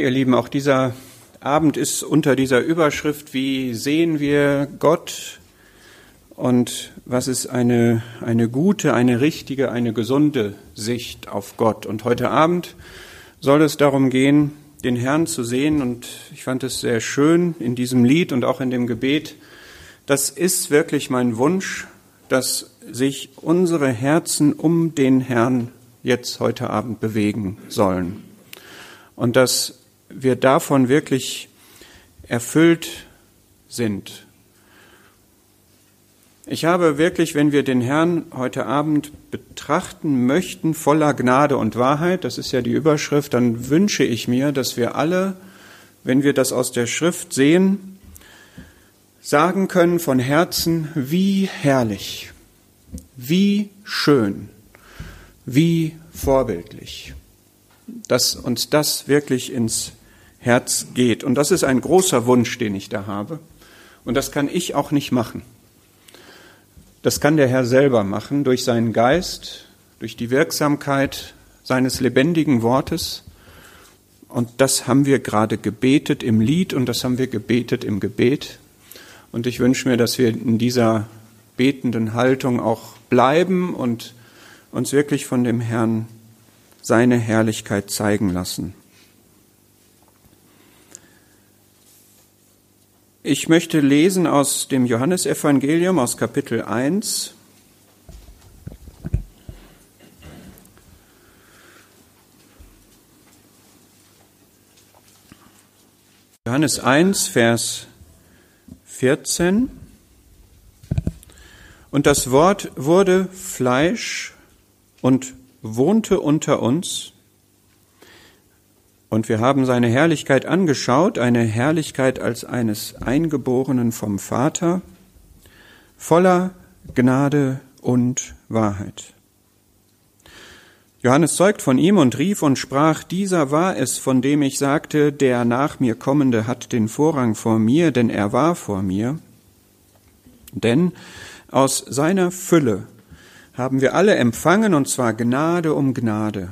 Ihr Lieben, auch dieser Abend ist unter dieser Überschrift, wie sehen wir Gott und was ist eine, eine gute, eine richtige, eine gesunde Sicht auf Gott. Und heute Abend soll es darum gehen, den Herrn zu sehen. Und ich fand es sehr schön in diesem Lied und auch in dem Gebet. Das ist wirklich mein Wunsch, dass sich unsere Herzen um den Herrn jetzt heute Abend bewegen sollen. Und dass wir davon wirklich erfüllt sind. Ich habe wirklich, wenn wir den Herrn heute Abend betrachten möchten, voller Gnade und Wahrheit, das ist ja die Überschrift, dann wünsche ich mir, dass wir alle, wenn wir das aus der Schrift sehen, sagen können von Herzen, wie herrlich, wie schön, wie vorbildlich, dass uns das wirklich ins Herz geht. Und das ist ein großer Wunsch, den ich da habe. Und das kann ich auch nicht machen. Das kann der Herr selber machen durch seinen Geist, durch die Wirksamkeit seines lebendigen Wortes. Und das haben wir gerade gebetet im Lied und das haben wir gebetet im Gebet. Und ich wünsche mir, dass wir in dieser betenden Haltung auch bleiben und uns wirklich von dem Herrn seine Herrlichkeit zeigen lassen. Ich möchte lesen aus dem Johannesevangelium aus Kapitel 1. Johannes 1, Vers 14. Und das Wort wurde Fleisch und wohnte unter uns und wir haben seine Herrlichkeit angeschaut, eine Herrlichkeit als eines Eingeborenen vom Vater, voller Gnade und Wahrheit. Johannes zeugt von ihm und rief und sprach, dieser war es, von dem ich sagte, der nach mir kommende hat den Vorrang vor mir, denn er war vor mir. Denn aus seiner Fülle haben wir alle empfangen, und zwar Gnade um Gnade.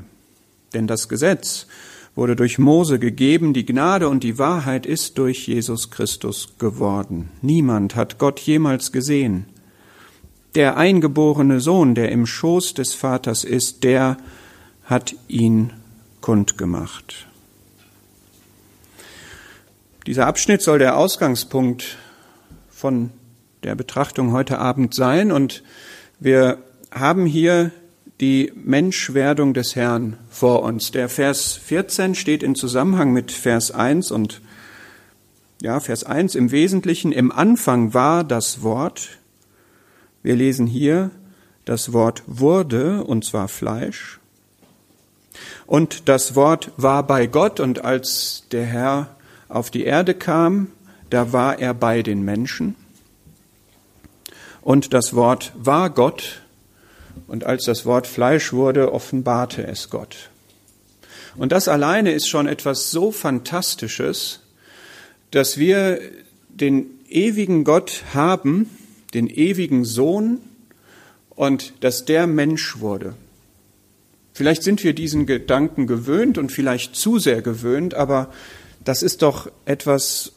Denn das Gesetz wurde durch Mose gegeben, die Gnade und die Wahrheit ist durch Jesus Christus geworden. Niemand hat Gott jemals gesehen. Der eingeborene Sohn, der im Schoß des Vaters ist, der hat ihn kundgemacht. Dieser Abschnitt soll der Ausgangspunkt von der Betrachtung heute Abend sein und wir haben hier die Menschwerdung des Herrn vor uns. Der Vers 14 steht in Zusammenhang mit Vers 1 und ja, Vers 1 im Wesentlichen, im Anfang war das Wort. Wir lesen hier, das Wort wurde, und zwar Fleisch. Und das Wort war bei Gott, und als der Herr auf die Erde kam, da war er bei den Menschen. Und das Wort war Gott, und als das Wort Fleisch wurde, offenbarte es Gott. Und das alleine ist schon etwas so Fantastisches, dass wir den ewigen Gott haben, den ewigen Sohn, und dass der Mensch wurde. Vielleicht sind wir diesen Gedanken gewöhnt und vielleicht zu sehr gewöhnt, aber das ist doch etwas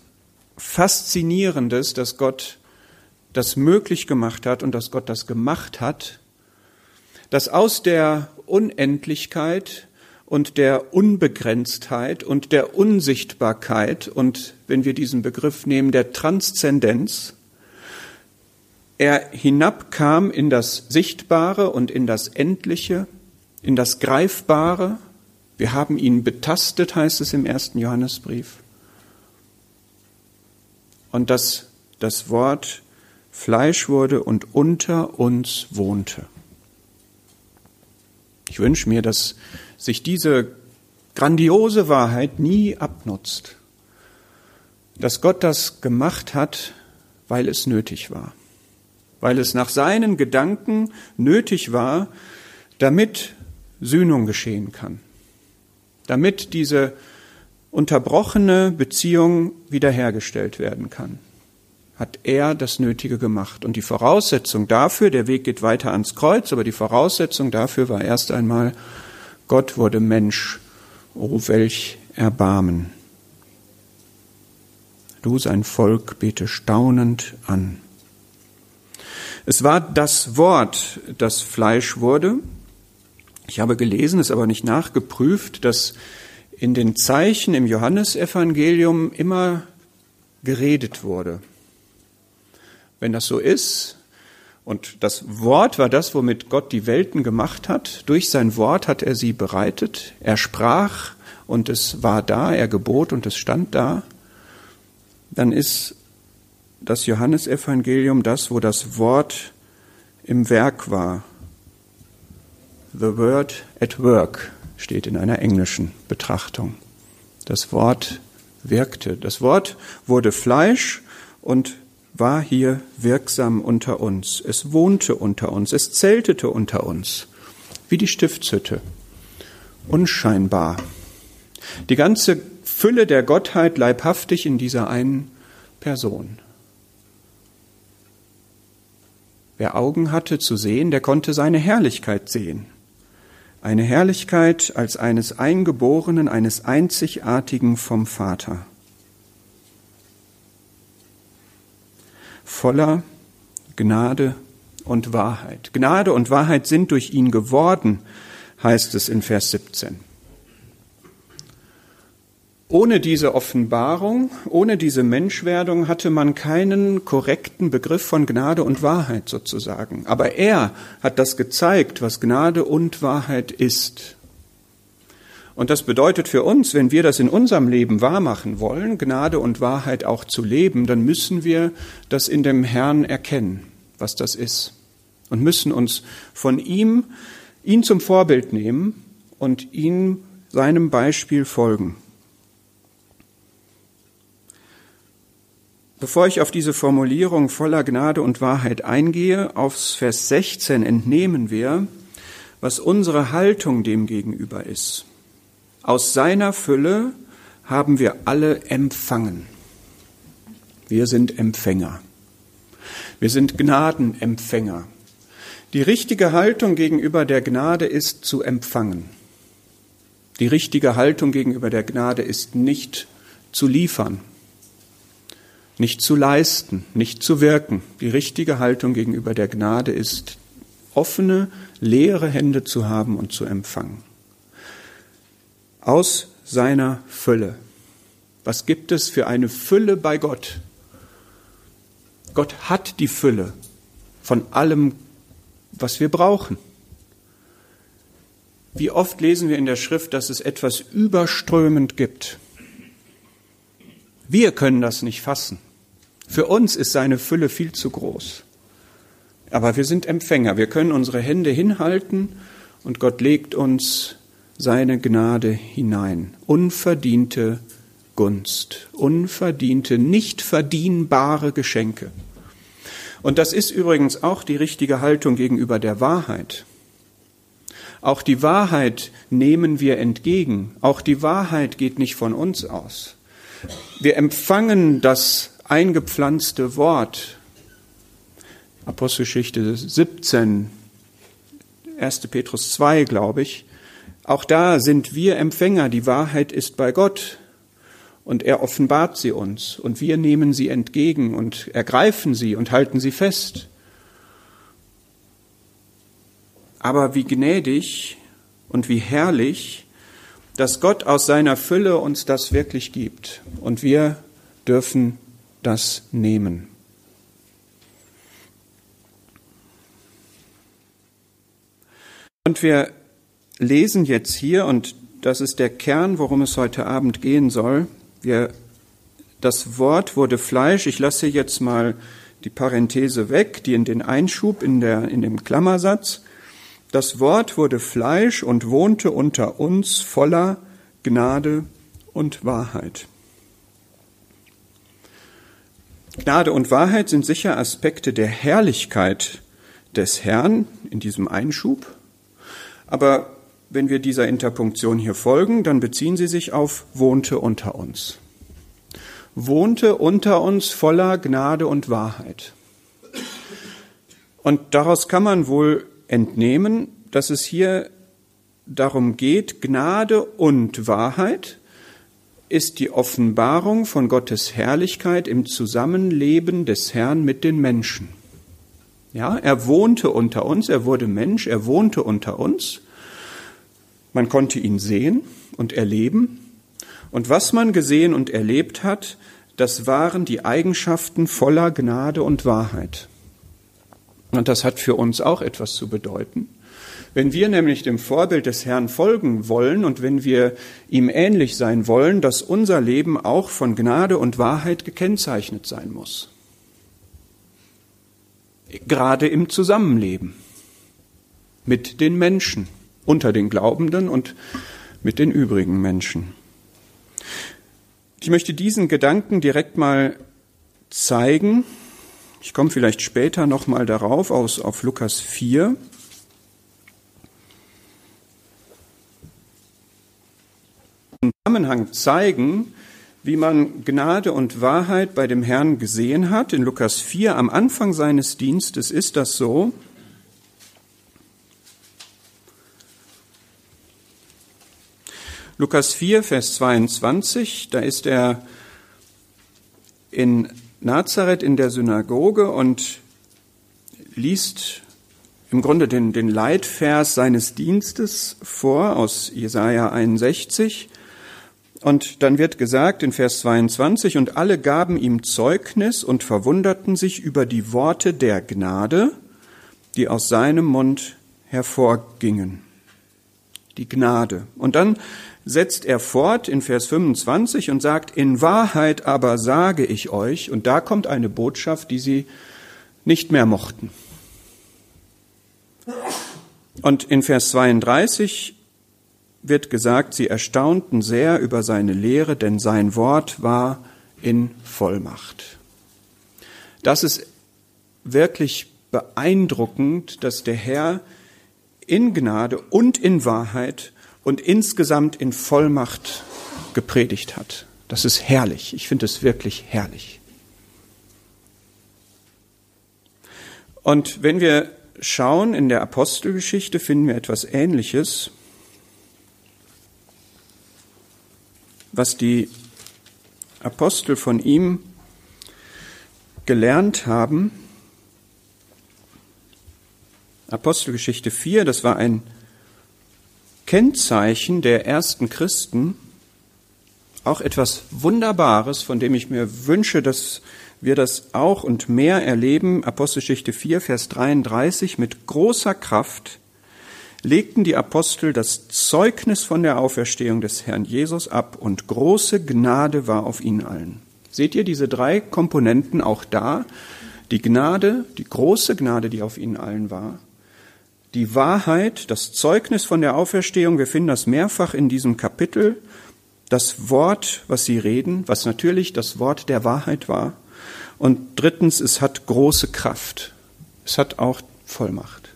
Faszinierendes, dass Gott das möglich gemacht hat und dass Gott das gemacht hat, dass aus der Unendlichkeit und der Unbegrenztheit und der Unsichtbarkeit und wenn wir diesen Begriff nehmen, der Transzendenz, er hinabkam in das Sichtbare und in das Endliche, in das Greifbare. Wir haben ihn betastet, heißt es im ersten Johannesbrief. Und dass das Wort Fleisch wurde und unter uns wohnte. Ich wünsche mir, dass sich diese grandiose Wahrheit nie abnutzt, dass Gott das gemacht hat, weil es nötig war, weil es nach seinen Gedanken nötig war, damit Sühnung geschehen kann, damit diese unterbrochene Beziehung wiederhergestellt werden kann hat er das Nötige gemacht. Und die Voraussetzung dafür, der Weg geht weiter ans Kreuz, aber die Voraussetzung dafür war erst einmal, Gott wurde Mensch. Oh, welch Erbarmen. Du sein Volk bete staunend an. Es war das Wort, das Fleisch wurde. Ich habe gelesen, es aber nicht nachgeprüft, dass in den Zeichen im Johannesevangelium immer geredet wurde. Wenn das so ist, und das Wort war das, womit Gott die Welten gemacht hat, durch sein Wort hat er sie bereitet, er sprach und es war da, er gebot und es stand da, dann ist das Johannesevangelium das, wo das Wort im Werk war. The word at work steht in einer englischen Betrachtung. Das Wort wirkte. Das Wort wurde Fleisch und war hier wirksam unter uns. Es wohnte unter uns. Es zeltete unter uns. Wie die Stiftshütte. Unscheinbar. Die ganze Fülle der Gottheit leibhaftig in dieser einen Person. Wer Augen hatte zu sehen, der konnte seine Herrlichkeit sehen eine Herrlichkeit als eines Eingeborenen, eines Einzigartigen vom Vater. Voller Gnade und Wahrheit. Gnade und Wahrheit sind durch ihn geworden, heißt es in Vers 17. Ohne diese Offenbarung, ohne diese Menschwerdung hatte man keinen korrekten Begriff von Gnade und Wahrheit sozusagen. Aber er hat das gezeigt, was Gnade und Wahrheit ist. Und das bedeutet für uns, wenn wir das in unserem Leben wahrmachen wollen, Gnade und Wahrheit auch zu leben, dann müssen wir das in dem Herrn erkennen, was das ist. Und müssen uns von ihm, ihn zum Vorbild nehmen und ihm seinem Beispiel folgen. Bevor ich auf diese Formulierung voller Gnade und Wahrheit eingehe, aufs Vers 16 entnehmen wir, was unsere Haltung dem gegenüber ist. Aus seiner Fülle haben wir alle empfangen. Wir sind Empfänger. Wir sind Gnadenempfänger. Die richtige Haltung gegenüber der Gnade ist zu empfangen. Die richtige Haltung gegenüber der Gnade ist nicht zu liefern, nicht zu leisten, nicht zu wirken. Die richtige Haltung gegenüber der Gnade ist, offene, leere Hände zu haben und zu empfangen. Aus seiner Fülle. Was gibt es für eine Fülle bei Gott? Gott hat die Fülle von allem, was wir brauchen. Wie oft lesen wir in der Schrift, dass es etwas überströmend gibt. Wir können das nicht fassen. Für uns ist seine Fülle viel zu groß. Aber wir sind Empfänger. Wir können unsere Hände hinhalten und Gott legt uns seine Gnade hinein. Unverdiente Gunst, unverdiente, nicht verdienbare Geschenke. Und das ist übrigens auch die richtige Haltung gegenüber der Wahrheit. Auch die Wahrheit nehmen wir entgegen. Auch die Wahrheit geht nicht von uns aus. Wir empfangen das eingepflanzte Wort. Apostelgeschichte 17, 1. Petrus 2, glaube ich. Auch da sind wir Empfänger. Die Wahrheit ist bei Gott und er offenbart sie uns und wir nehmen sie entgegen und ergreifen sie und halten sie fest. Aber wie gnädig und wie herrlich, dass Gott aus seiner Fülle uns das wirklich gibt und wir dürfen das nehmen. Und wir lesen jetzt hier, und das ist der Kern, worum es heute Abend gehen soll. Wir, das Wort wurde Fleisch. Ich lasse jetzt mal die Parenthese weg, die in den Einschub in, der, in dem Klammersatz. Das Wort wurde Fleisch und wohnte unter uns voller Gnade und Wahrheit. Gnade und Wahrheit sind sicher Aspekte der Herrlichkeit des Herrn in diesem Einschub. Aber wenn wir dieser Interpunktion hier folgen, dann beziehen sie sich auf wohnte unter uns. Wohnte unter uns voller Gnade und Wahrheit. Und daraus kann man wohl entnehmen, dass es hier darum geht, Gnade und Wahrheit ist die Offenbarung von Gottes Herrlichkeit im Zusammenleben des Herrn mit den Menschen. Ja, er wohnte unter uns, er wurde Mensch, er wohnte unter uns. Man konnte ihn sehen und erleben. Und was man gesehen und erlebt hat, das waren die Eigenschaften voller Gnade und Wahrheit. Und das hat für uns auch etwas zu bedeuten. Wenn wir nämlich dem Vorbild des Herrn folgen wollen und wenn wir ihm ähnlich sein wollen, dass unser Leben auch von Gnade und Wahrheit gekennzeichnet sein muss. Gerade im Zusammenleben mit den Menschen, unter den Glaubenden und mit den übrigen Menschen. Ich möchte diesen Gedanken direkt mal zeigen. Ich komme vielleicht später noch mal darauf aus auf Lukas 4. Im Zusammenhang zeigen, wie man Gnade und Wahrheit bei dem Herrn gesehen hat. In Lukas 4 am Anfang seines Dienstes ist das so. Lukas 4, Vers 22, da ist er in Nazareth in der Synagoge und liest im Grunde den, den Leitvers seines Dienstes vor aus Jesaja 61. Und dann wird gesagt in Vers 22, und alle gaben ihm Zeugnis und verwunderten sich über die Worte der Gnade, die aus seinem Mund hervorgingen. Die Gnade. Und dann setzt er fort in Vers 25 und sagt, in Wahrheit aber sage ich euch, und da kommt eine Botschaft, die sie nicht mehr mochten. Und in Vers 32 wird gesagt, sie erstaunten sehr über seine Lehre, denn sein Wort war in Vollmacht. Das ist wirklich beeindruckend, dass der Herr in Gnade und in Wahrheit und insgesamt in Vollmacht gepredigt hat. Das ist herrlich. Ich finde es wirklich herrlich. Und wenn wir schauen in der Apostelgeschichte, finden wir etwas Ähnliches, was die Apostel von ihm gelernt haben. Apostelgeschichte 4, das war ein Kennzeichen der ersten Christen auch etwas Wunderbares, von dem ich mir wünsche, dass wir das auch und mehr erleben. Apostelgeschichte 4, Vers 33. Mit großer Kraft legten die Apostel das Zeugnis von der Auferstehung des Herrn Jesus ab und große Gnade war auf ihnen allen. Seht ihr diese drei Komponenten auch da? Die Gnade, die große Gnade, die auf ihnen allen war, die Wahrheit, das Zeugnis von der Auferstehung, wir finden das mehrfach in diesem Kapitel, das Wort, was sie reden, was natürlich das Wort der Wahrheit war. Und drittens, es hat große Kraft. Es hat auch Vollmacht.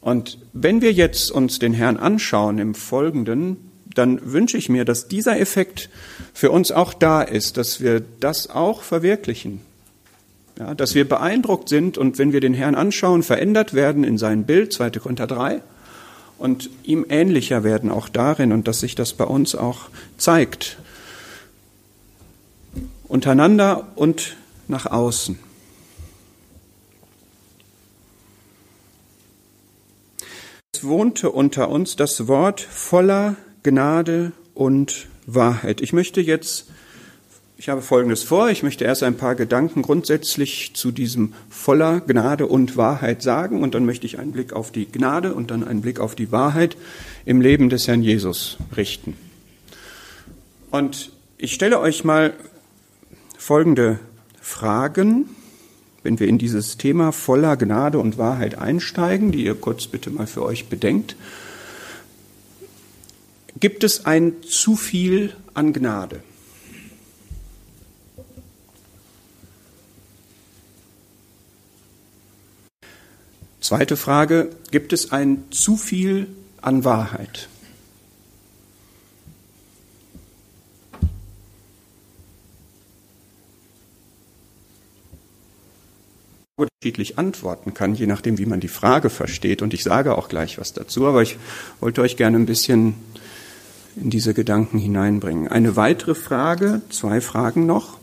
Und wenn wir jetzt uns den Herrn anschauen im Folgenden, dann wünsche ich mir, dass dieser Effekt für uns auch da ist, dass wir das auch verwirklichen, ja, dass wir beeindruckt sind und wenn wir den Herrn anschauen, verändert werden in sein Bild, 2. Korinther 3, und ihm ähnlicher werden auch darin und dass sich das bei uns auch zeigt. Untereinander und nach außen. Es wohnte unter uns das Wort voller Gnade und Wahrheit. Ich möchte jetzt ich habe Folgendes vor. Ich möchte erst ein paar Gedanken grundsätzlich zu diesem voller Gnade und Wahrheit sagen und dann möchte ich einen Blick auf die Gnade und dann einen Blick auf die Wahrheit im Leben des Herrn Jesus richten. Und ich stelle euch mal folgende Fragen, wenn wir in dieses Thema voller Gnade und Wahrheit einsteigen, die ihr kurz bitte mal für euch bedenkt. Gibt es ein zu viel an Gnade? Zweite Frage, gibt es ein zu viel an Wahrheit? unterschiedlich antworten kann, je nachdem, wie man die Frage versteht. Und ich sage auch gleich was dazu, aber ich wollte euch gerne ein bisschen in diese Gedanken hineinbringen. Eine weitere Frage, zwei Fragen noch.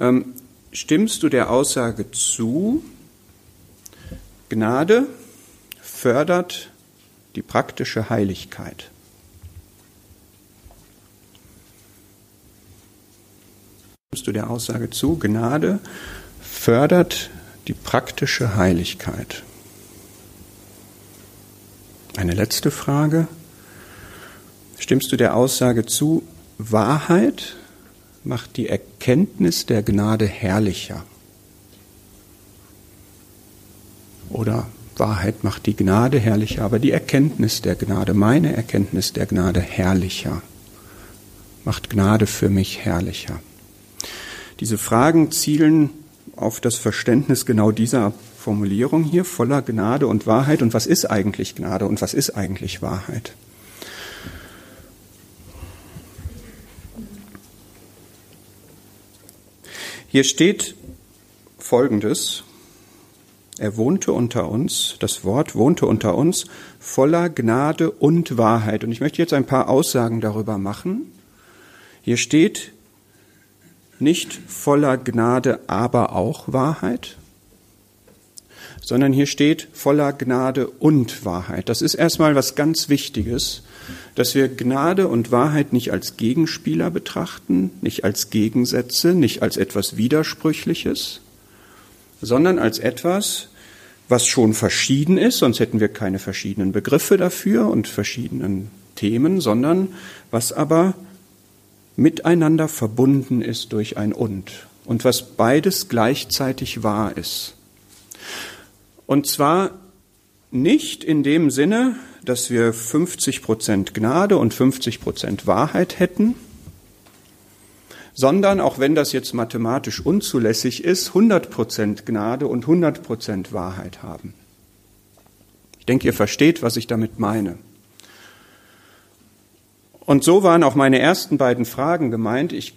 Ähm, stimmst du der Aussage zu, Gnade fördert die praktische Heiligkeit? Stimmst du der Aussage zu, Gnade fördert die praktische Heiligkeit? Eine letzte Frage. Stimmst du der Aussage zu, Wahrheit macht die Erkenntnis der Gnade herrlicher? Oder Wahrheit macht die Gnade herrlicher, aber die Erkenntnis der Gnade, meine Erkenntnis der Gnade herrlicher, macht Gnade für mich herrlicher. Diese Fragen zielen auf das Verständnis genau dieser Formulierung hier, voller Gnade und Wahrheit. Und was ist eigentlich Gnade und was ist eigentlich Wahrheit? Hier steht Folgendes. Er wohnte unter uns, das Wort wohnte unter uns, voller Gnade und Wahrheit. Und ich möchte jetzt ein paar Aussagen darüber machen. Hier steht nicht voller Gnade, aber auch Wahrheit sondern hier steht voller Gnade und Wahrheit. Das ist erstmal was ganz Wichtiges, dass wir Gnade und Wahrheit nicht als Gegenspieler betrachten, nicht als Gegensätze, nicht als etwas Widersprüchliches, sondern als etwas, was schon verschieden ist, sonst hätten wir keine verschiedenen Begriffe dafür und verschiedenen Themen, sondern was aber miteinander verbunden ist durch ein Und und was beides gleichzeitig wahr ist. Und zwar nicht in dem Sinne, dass wir 50 Prozent Gnade und 50 Prozent Wahrheit hätten, sondern, auch wenn das jetzt mathematisch unzulässig ist, 100 Prozent Gnade und 100 Prozent Wahrheit haben. Ich denke, ihr versteht, was ich damit meine. Und so waren auch meine ersten beiden Fragen gemeint. Ich,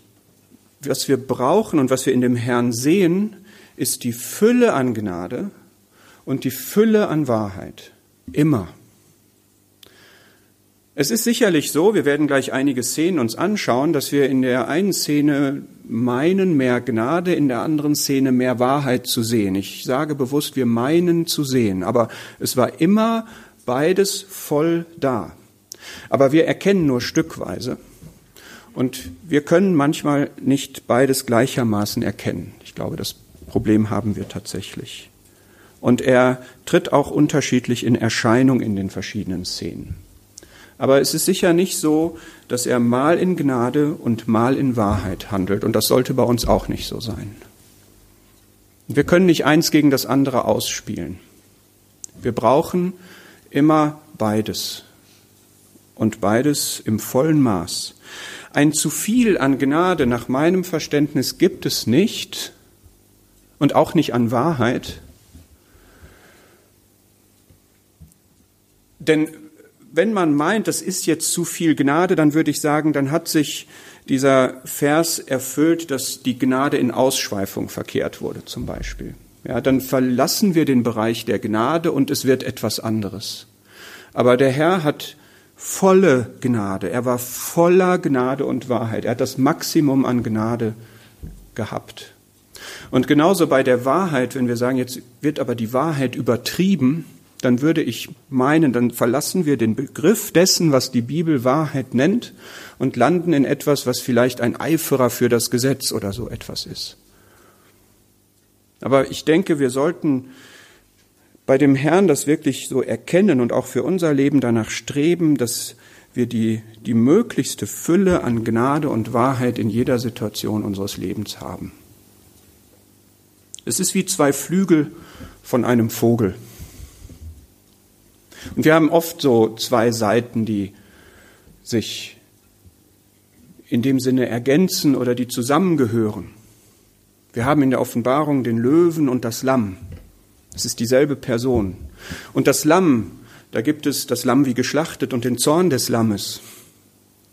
was wir brauchen und was wir in dem Herrn sehen, ist die Fülle an Gnade und die Fülle an Wahrheit. Immer. Es ist sicherlich so, wir werden gleich einige Szenen uns anschauen, dass wir in der einen Szene meinen, mehr Gnade, in der anderen Szene mehr Wahrheit zu sehen. Ich sage bewusst, wir meinen zu sehen, aber es war immer beides voll da. Aber wir erkennen nur stückweise und wir können manchmal nicht beides gleichermaßen erkennen. Ich glaube, das Problem haben wir tatsächlich und er tritt auch unterschiedlich in Erscheinung in den verschiedenen Szenen. Aber es ist sicher nicht so, dass er mal in Gnade und mal in Wahrheit handelt. Und das sollte bei uns auch nicht so sein. Wir können nicht eins gegen das andere ausspielen. Wir brauchen immer beides. Und beides im vollen Maß. Ein zu viel an Gnade nach meinem Verständnis gibt es nicht und auch nicht an Wahrheit, Denn wenn man meint, das ist jetzt zu viel Gnade, dann würde ich sagen, dann hat sich dieser Vers erfüllt, dass die Gnade in Ausschweifung verkehrt wurde, zum Beispiel. Ja, dann verlassen wir den Bereich der Gnade und es wird etwas anderes. Aber der Herr hat volle Gnade. Er war voller Gnade und Wahrheit. Er hat das Maximum an Gnade gehabt. Und genauso bei der Wahrheit, wenn wir sagen, jetzt wird aber die Wahrheit übertrieben, dann würde ich meinen, dann verlassen wir den Begriff dessen, was die Bibel Wahrheit nennt, und landen in etwas, was vielleicht ein Eiferer für das Gesetz oder so etwas ist. Aber ich denke, wir sollten bei dem Herrn das wirklich so erkennen und auch für unser Leben danach streben, dass wir die, die möglichste Fülle an Gnade und Wahrheit in jeder Situation unseres Lebens haben. Es ist wie zwei Flügel von einem Vogel. Und wir haben oft so zwei Seiten, die sich in dem Sinne ergänzen oder die zusammengehören. Wir haben in der Offenbarung den Löwen und das Lamm. Es ist dieselbe Person. Und das Lamm, da gibt es das Lamm wie geschlachtet und den Zorn des Lammes.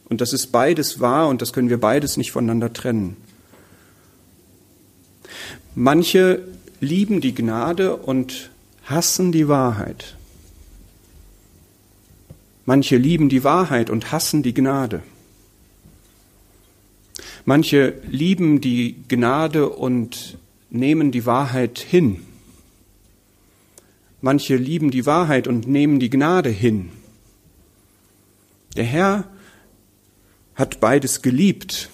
Und das ist beides wahr und das können wir beides nicht voneinander trennen. Manche lieben die Gnade und hassen die Wahrheit. Manche lieben die Wahrheit und hassen die Gnade. Manche lieben die Gnade und nehmen die Wahrheit hin. Manche lieben die Wahrheit und nehmen die Gnade hin. Der Herr hat beides geliebt.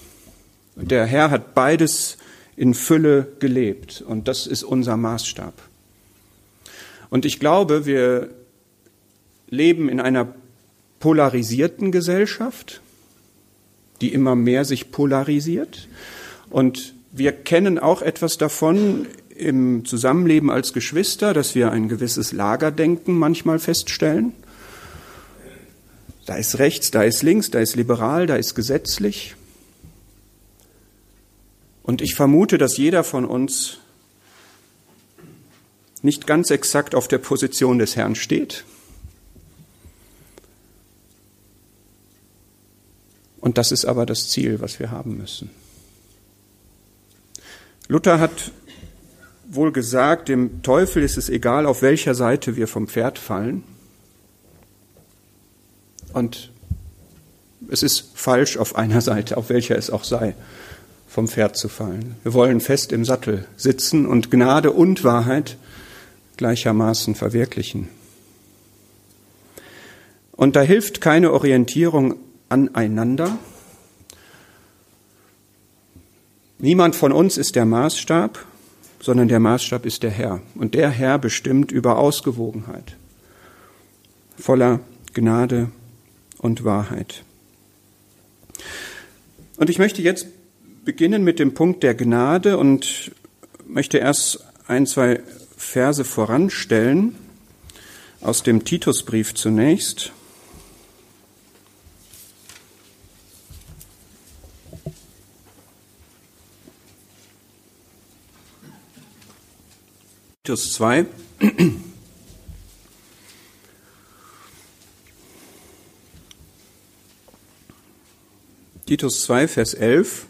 Und der Herr hat beides in Fülle gelebt. Und das ist unser Maßstab. Und ich glaube, wir leben in einer polarisierten Gesellschaft, die immer mehr sich polarisiert. Und wir kennen auch etwas davon im Zusammenleben als Geschwister, dass wir ein gewisses Lagerdenken manchmal feststellen. Da ist rechts, da ist links, da ist liberal, da ist gesetzlich. Und ich vermute, dass jeder von uns nicht ganz exakt auf der Position des Herrn steht. Und das ist aber das Ziel, was wir haben müssen. Luther hat wohl gesagt, dem Teufel ist es egal, auf welcher Seite wir vom Pferd fallen. Und es ist falsch auf einer Seite, auf welcher es auch sei, vom Pferd zu fallen. Wir wollen fest im Sattel sitzen und Gnade und Wahrheit gleichermaßen verwirklichen. Und da hilft keine Orientierung aneinander. Niemand von uns ist der Maßstab, sondern der Maßstab ist der Herr. Und der Herr bestimmt über Ausgewogenheit, voller Gnade und Wahrheit. Und ich möchte jetzt beginnen mit dem Punkt der Gnade und möchte erst ein, zwei Verse voranstellen aus dem Titusbrief zunächst. Titus 2. Titus 2, Vers 11.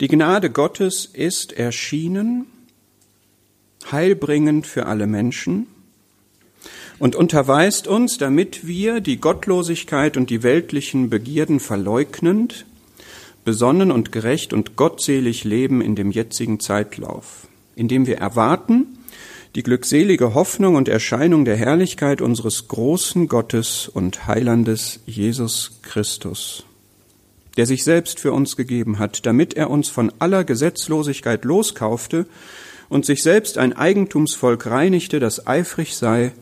Die Gnade Gottes ist erschienen, heilbringend für alle Menschen und unterweist uns, damit wir die Gottlosigkeit und die weltlichen Begierden verleugnend besonnen und gerecht und gottselig leben in dem jetzigen Zeitlauf, indem wir erwarten die glückselige Hoffnung und Erscheinung der Herrlichkeit unseres großen Gottes und Heilandes Jesus Christus, der sich selbst für uns gegeben hat, damit er uns von aller Gesetzlosigkeit loskaufte und sich selbst ein Eigentumsvolk reinigte, das eifrig sei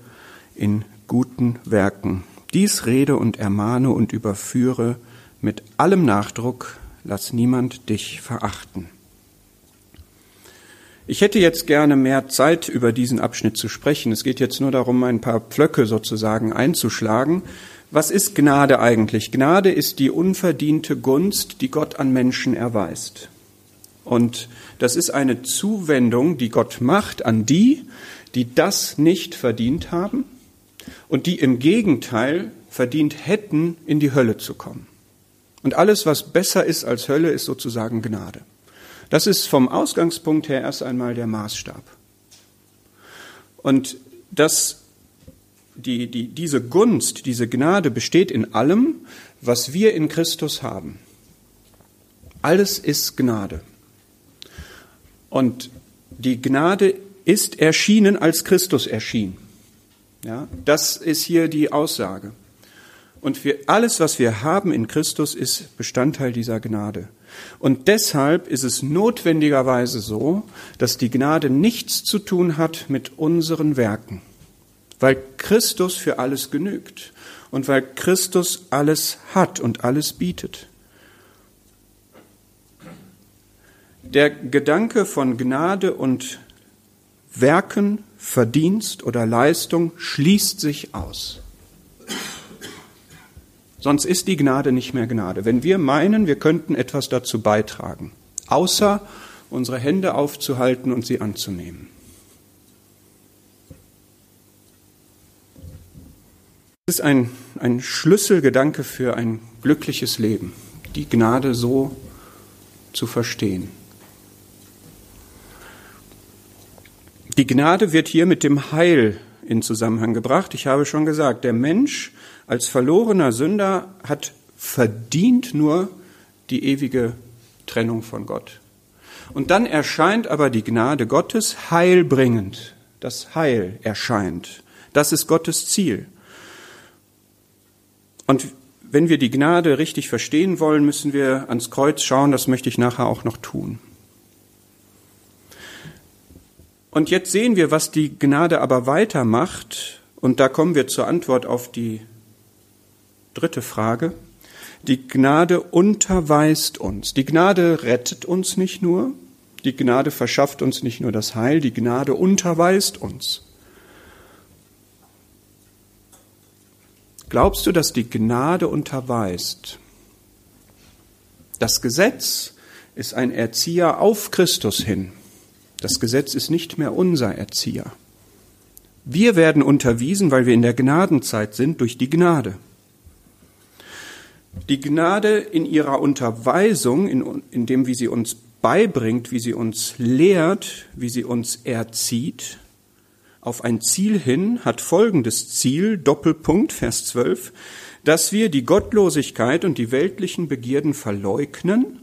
in guten Werken. Dies rede und ermahne und überführe mit allem Nachdruck lass niemand dich verachten. Ich hätte jetzt gerne mehr Zeit, über diesen Abschnitt zu sprechen. Es geht jetzt nur darum, ein paar Pflöcke sozusagen einzuschlagen. Was ist Gnade eigentlich? Gnade ist die unverdiente Gunst, die Gott an Menschen erweist. Und das ist eine Zuwendung, die Gott macht an die, die das nicht verdient haben und die im Gegenteil verdient hätten, in die Hölle zu kommen. Und alles, was besser ist als Hölle, ist sozusagen Gnade. Das ist vom Ausgangspunkt her erst einmal der Maßstab. Und das, die, die, diese Gunst, diese Gnade besteht in allem, was wir in Christus haben. Alles ist Gnade. Und die Gnade ist erschienen, als Christus erschien. Ja, das ist hier die Aussage. Und wir, alles, was wir haben in Christus, ist Bestandteil dieser Gnade. Und deshalb ist es notwendigerweise so, dass die Gnade nichts zu tun hat mit unseren Werken, weil Christus für alles genügt und weil Christus alles hat und alles bietet. Der Gedanke von Gnade und Werken, Verdienst oder Leistung schließt sich aus. Sonst ist die Gnade nicht mehr Gnade. Wenn wir meinen, wir könnten etwas dazu beitragen, außer unsere Hände aufzuhalten und sie anzunehmen. Das ist ein, ein Schlüsselgedanke für ein glückliches Leben, die Gnade so zu verstehen. Die Gnade wird hier mit dem Heil in Zusammenhang gebracht. Ich habe schon gesagt, der Mensch als verlorener Sünder hat verdient nur die ewige Trennung von Gott. Und dann erscheint aber die Gnade Gottes heilbringend. Das Heil erscheint. Das ist Gottes Ziel. Und wenn wir die Gnade richtig verstehen wollen, müssen wir ans Kreuz schauen. Das möchte ich nachher auch noch tun. Und jetzt sehen wir, was die Gnade aber weitermacht. Und da kommen wir zur Antwort auf die dritte Frage. Die Gnade unterweist uns. Die Gnade rettet uns nicht nur, die Gnade verschafft uns nicht nur das Heil, die Gnade unterweist uns. Glaubst du, dass die Gnade unterweist? Das Gesetz ist ein Erzieher auf Christus hin. Das Gesetz ist nicht mehr unser Erzieher. Wir werden unterwiesen, weil wir in der Gnadenzeit sind, durch die Gnade. Die Gnade in ihrer Unterweisung, in, in dem, wie sie uns beibringt, wie sie uns lehrt, wie sie uns erzieht, auf ein Ziel hin, hat folgendes Ziel, Doppelpunkt, Vers 12, dass wir die Gottlosigkeit und die weltlichen Begierden verleugnen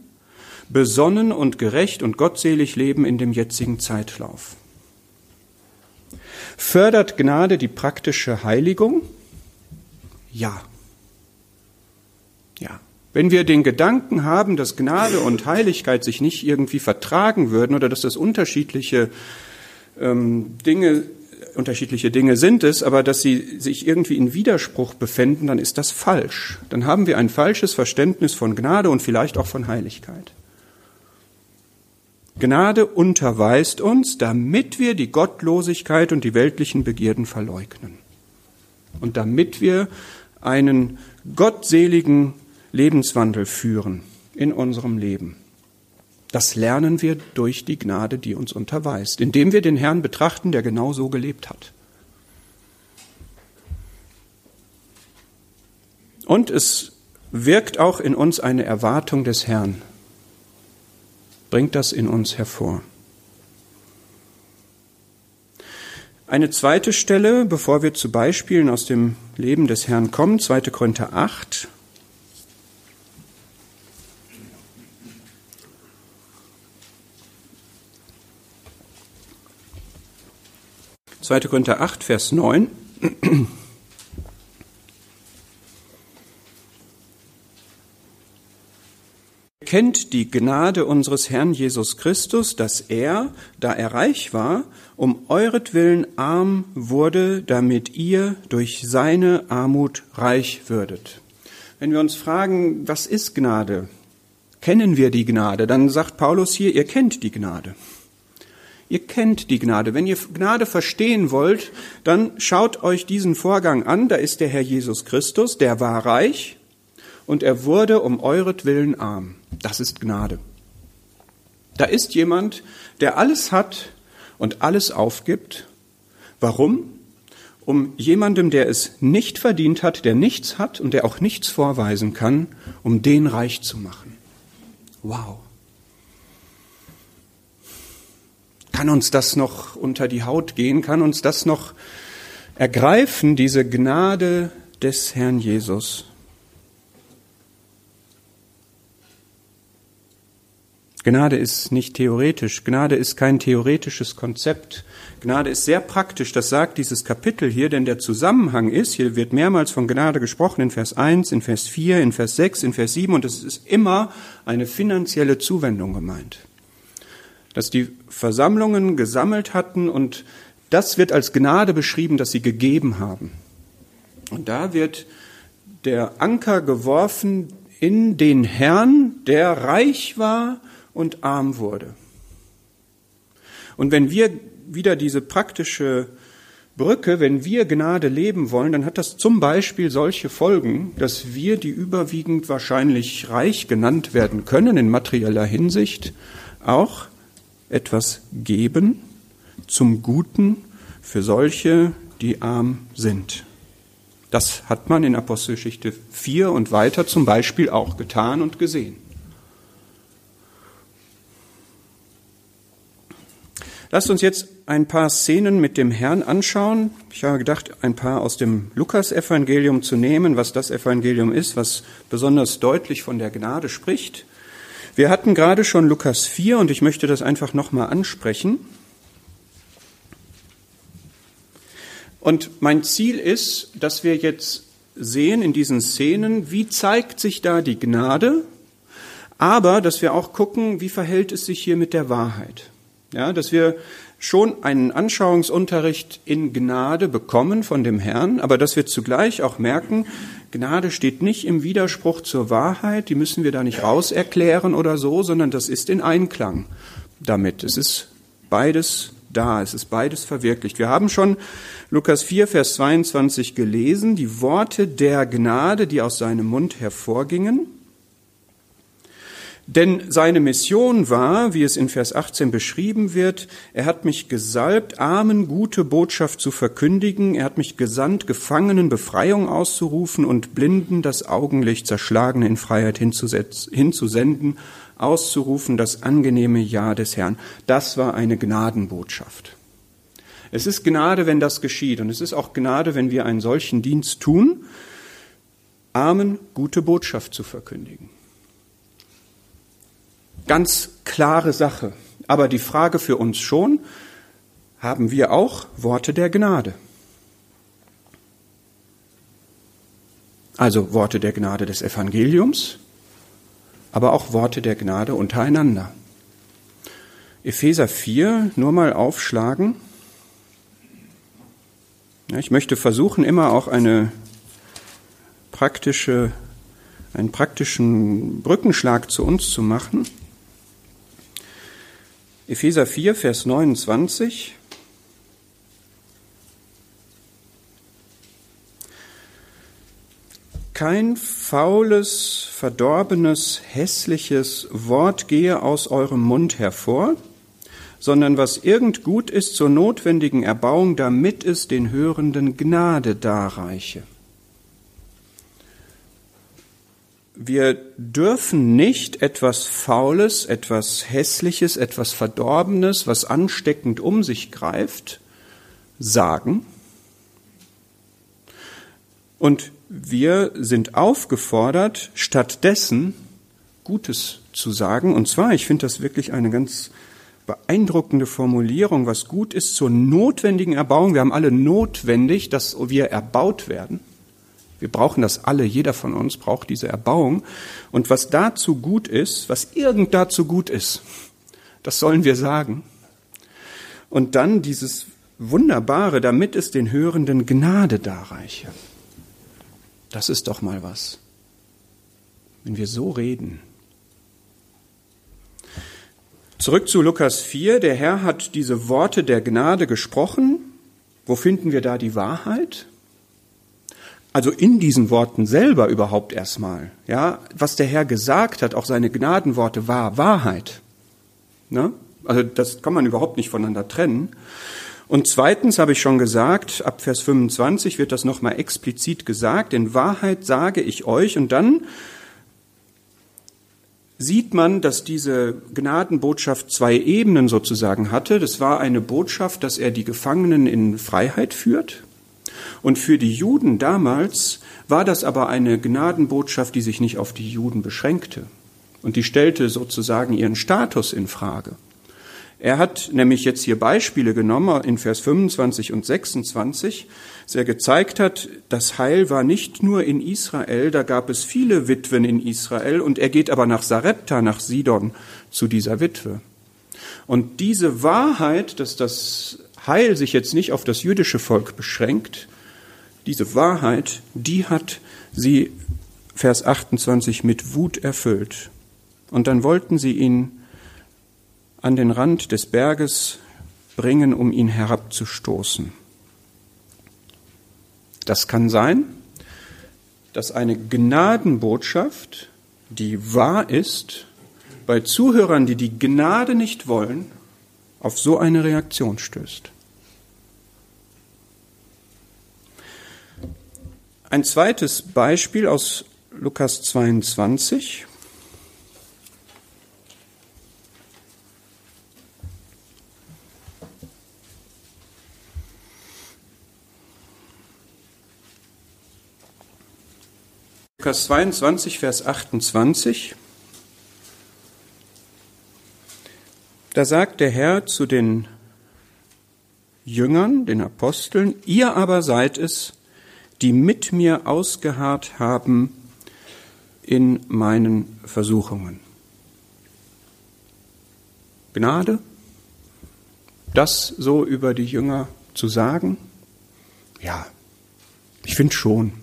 besonnen und gerecht und gottselig leben in dem jetzigen Zeitlauf. Fördert Gnade die praktische Heiligung? Ja. Ja. Wenn wir den Gedanken haben, dass Gnade und Heiligkeit sich nicht irgendwie vertragen würden oder dass das unterschiedliche ähm, Dinge unterschiedliche Dinge sind es, aber dass sie sich irgendwie in Widerspruch befänden, dann ist das falsch. Dann haben wir ein falsches Verständnis von Gnade und vielleicht auch von Heiligkeit. Gnade unterweist uns, damit wir die Gottlosigkeit und die weltlichen Begierden verleugnen. Und damit wir einen gottseligen Lebenswandel führen in unserem Leben. Das lernen wir durch die Gnade, die uns unterweist, indem wir den Herrn betrachten, der genau so gelebt hat. Und es wirkt auch in uns eine Erwartung des Herrn, bringt das in uns hervor. Eine zweite Stelle, bevor wir zu Beispielen aus dem Leben des Herrn kommen, 2. Korinther 8. Zweite Korinther 8, Vers 9. kennt die Gnade unseres Herrn Jesus Christus, dass er, da er reich war, um euretwillen arm wurde, damit ihr durch seine Armut reich würdet. Wenn wir uns fragen, was ist Gnade? Kennen wir die Gnade? Dann sagt Paulus hier, ihr kennt die Gnade. Ihr kennt die Gnade. Wenn ihr Gnade verstehen wollt, dann schaut euch diesen Vorgang an. Da ist der Herr Jesus Christus, der war reich und er wurde um euretwillen arm. Das ist Gnade. Da ist jemand, der alles hat und alles aufgibt. Warum? Um jemandem, der es nicht verdient hat, der nichts hat und der auch nichts vorweisen kann, um den reich zu machen. Wow. Kann uns das noch unter die Haut gehen? Kann uns das noch ergreifen, diese Gnade des Herrn Jesus? Gnade ist nicht theoretisch. Gnade ist kein theoretisches Konzept. Gnade ist sehr praktisch. Das sagt dieses Kapitel hier, denn der Zusammenhang ist, hier wird mehrmals von Gnade gesprochen in Vers 1, in Vers 4, in Vers 6, in Vers 7 und es ist immer eine finanzielle Zuwendung gemeint. Dass die Versammlungen gesammelt hatten und das wird als Gnade beschrieben, dass sie gegeben haben. Und da wird der Anker geworfen in den Herrn, der reich war und arm wurde. Und wenn wir wieder diese praktische Brücke, wenn wir Gnade leben wollen, dann hat das zum Beispiel solche Folgen, dass wir, die überwiegend wahrscheinlich reich genannt werden können in materieller Hinsicht, auch etwas geben zum Guten für solche, die arm sind. Das hat man in Apostelgeschichte 4 und weiter zum Beispiel auch getan und gesehen. Lasst uns jetzt ein paar Szenen mit dem Herrn anschauen. Ich habe gedacht, ein paar aus dem Lukas-Evangelium zu nehmen, was das Evangelium ist, was besonders deutlich von der Gnade spricht. Wir hatten gerade schon Lukas 4 und ich möchte das einfach nochmal ansprechen. Und mein Ziel ist, dass wir jetzt sehen in diesen Szenen, wie zeigt sich da die Gnade, aber dass wir auch gucken, wie verhält es sich hier mit der Wahrheit. Ja, dass wir schon einen Anschauungsunterricht in Gnade bekommen von dem Herrn, aber dass wir zugleich auch merken, Gnade steht nicht im Widerspruch zur Wahrheit, die müssen wir da nicht rauserklären oder so, sondern das ist in Einklang damit. Es ist beides da, es ist beides verwirklicht. Wir haben schon Lukas 4, Vers 22 gelesen, die Worte der Gnade, die aus seinem Mund hervorgingen. Denn seine Mission war, wie es in Vers 18 beschrieben wird, er hat mich gesalbt, Armen gute Botschaft zu verkündigen, er hat mich gesandt, Gefangenen Befreiung auszurufen und Blinden das Augenlicht, Zerschlagene in Freiheit hinzusenden, auszurufen das angenehme Ja des Herrn. Das war eine Gnadenbotschaft. Es ist Gnade, wenn das geschieht, und es ist auch Gnade, wenn wir einen solchen Dienst tun, Armen gute Botschaft zu verkündigen. Ganz klare Sache. Aber die Frage für uns schon, haben wir auch Worte der Gnade? Also Worte der Gnade des Evangeliums, aber auch Worte der Gnade untereinander. Epheser 4, nur mal aufschlagen. Ich möchte versuchen, immer auch eine praktische, einen praktischen Brückenschlag zu uns zu machen. Epheser 4, Vers 29. Kein faules, verdorbenes, hässliches Wort gehe aus eurem Mund hervor, sondern was irgend gut ist zur notwendigen Erbauung, damit es den Hörenden Gnade darreiche. Wir dürfen nicht etwas Faules, etwas Hässliches, etwas Verdorbenes, was ansteckend um sich greift, sagen. Und wir sind aufgefordert, stattdessen Gutes zu sagen. Und zwar, ich finde das wirklich eine ganz beeindruckende Formulierung, was gut ist zur notwendigen Erbauung. Wir haben alle notwendig, dass wir erbaut werden. Wir brauchen das alle, jeder von uns braucht diese Erbauung. Und was dazu gut ist, was irgend dazu gut ist, das sollen wir sagen. Und dann dieses Wunderbare, damit es den Hörenden Gnade darreiche. Das ist doch mal was. Wenn wir so reden. Zurück zu Lukas 4. Der Herr hat diese Worte der Gnade gesprochen. Wo finden wir da die Wahrheit? Also in diesen Worten selber überhaupt erstmal, ja, was der Herr gesagt hat, auch seine Gnadenworte war Wahrheit. Ne? Also das kann man überhaupt nicht voneinander trennen. Und zweitens habe ich schon gesagt, ab Vers 25 wird das nochmal explizit gesagt, in Wahrheit sage ich euch und dann sieht man, dass diese Gnadenbotschaft zwei Ebenen sozusagen hatte. Das war eine Botschaft, dass er die Gefangenen in Freiheit führt, und für die Juden damals war das aber eine Gnadenbotschaft, die sich nicht auf die Juden beschränkte. Und die stellte sozusagen ihren Status in Frage. Er hat nämlich jetzt hier Beispiele genommen in Vers 25 und 26, dass er gezeigt hat, das Heil war nicht nur in Israel, da gab es viele Witwen in Israel und er geht aber nach Sarepta, nach Sidon zu dieser Witwe. Und diese Wahrheit, dass das Heil sich jetzt nicht auf das jüdische Volk beschränkt, diese Wahrheit, die hat sie, Vers 28, mit Wut erfüllt. Und dann wollten sie ihn an den Rand des Berges bringen, um ihn herabzustoßen. Das kann sein, dass eine Gnadenbotschaft, die wahr ist, bei Zuhörern, die die Gnade nicht wollen, auf so eine Reaktion stößt. Ein zweites Beispiel aus Lukas 22. Lukas 22, Vers 28. Da sagt der Herr zu den Jüngern, den Aposteln, ihr aber seid es, die mit mir ausgeharrt haben in meinen Versuchungen. Gnade, das so über die Jünger zu sagen? Ja, ich finde schon.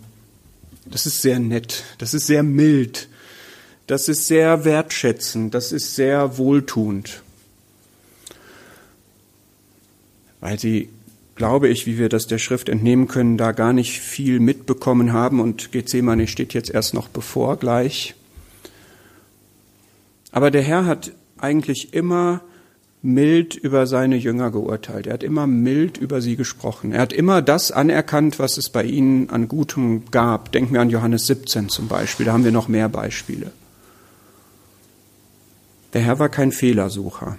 Das ist sehr nett, das ist sehr mild, das ist sehr wertschätzend, das ist sehr wohltuend. Weil sie, glaube ich, wie wir das der Schrift entnehmen können, da gar nicht viel mitbekommen haben und Gethsemane steht jetzt erst noch bevor gleich. Aber der Herr hat eigentlich immer mild über seine Jünger geurteilt. Er hat immer mild über sie gesprochen. Er hat immer das anerkannt, was es bei ihnen an Gutem gab. Denken wir an Johannes 17 zum Beispiel, da haben wir noch mehr Beispiele. Der Herr war kein Fehlersucher.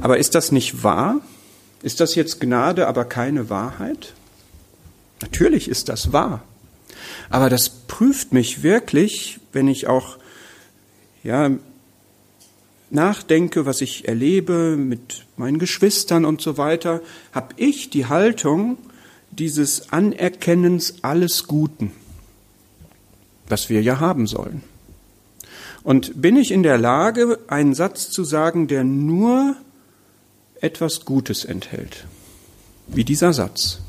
Aber ist das nicht wahr? Ist das jetzt Gnade, aber keine Wahrheit? Natürlich ist das wahr. Aber das prüft mich wirklich, wenn ich auch ja, nachdenke, was ich erlebe mit meinen Geschwistern und so weiter, habe ich die Haltung dieses Anerkennens alles Guten, was wir ja haben sollen. Und bin ich in der Lage, einen Satz zu sagen, der nur etwas Gutes enthält, wie dieser Satz,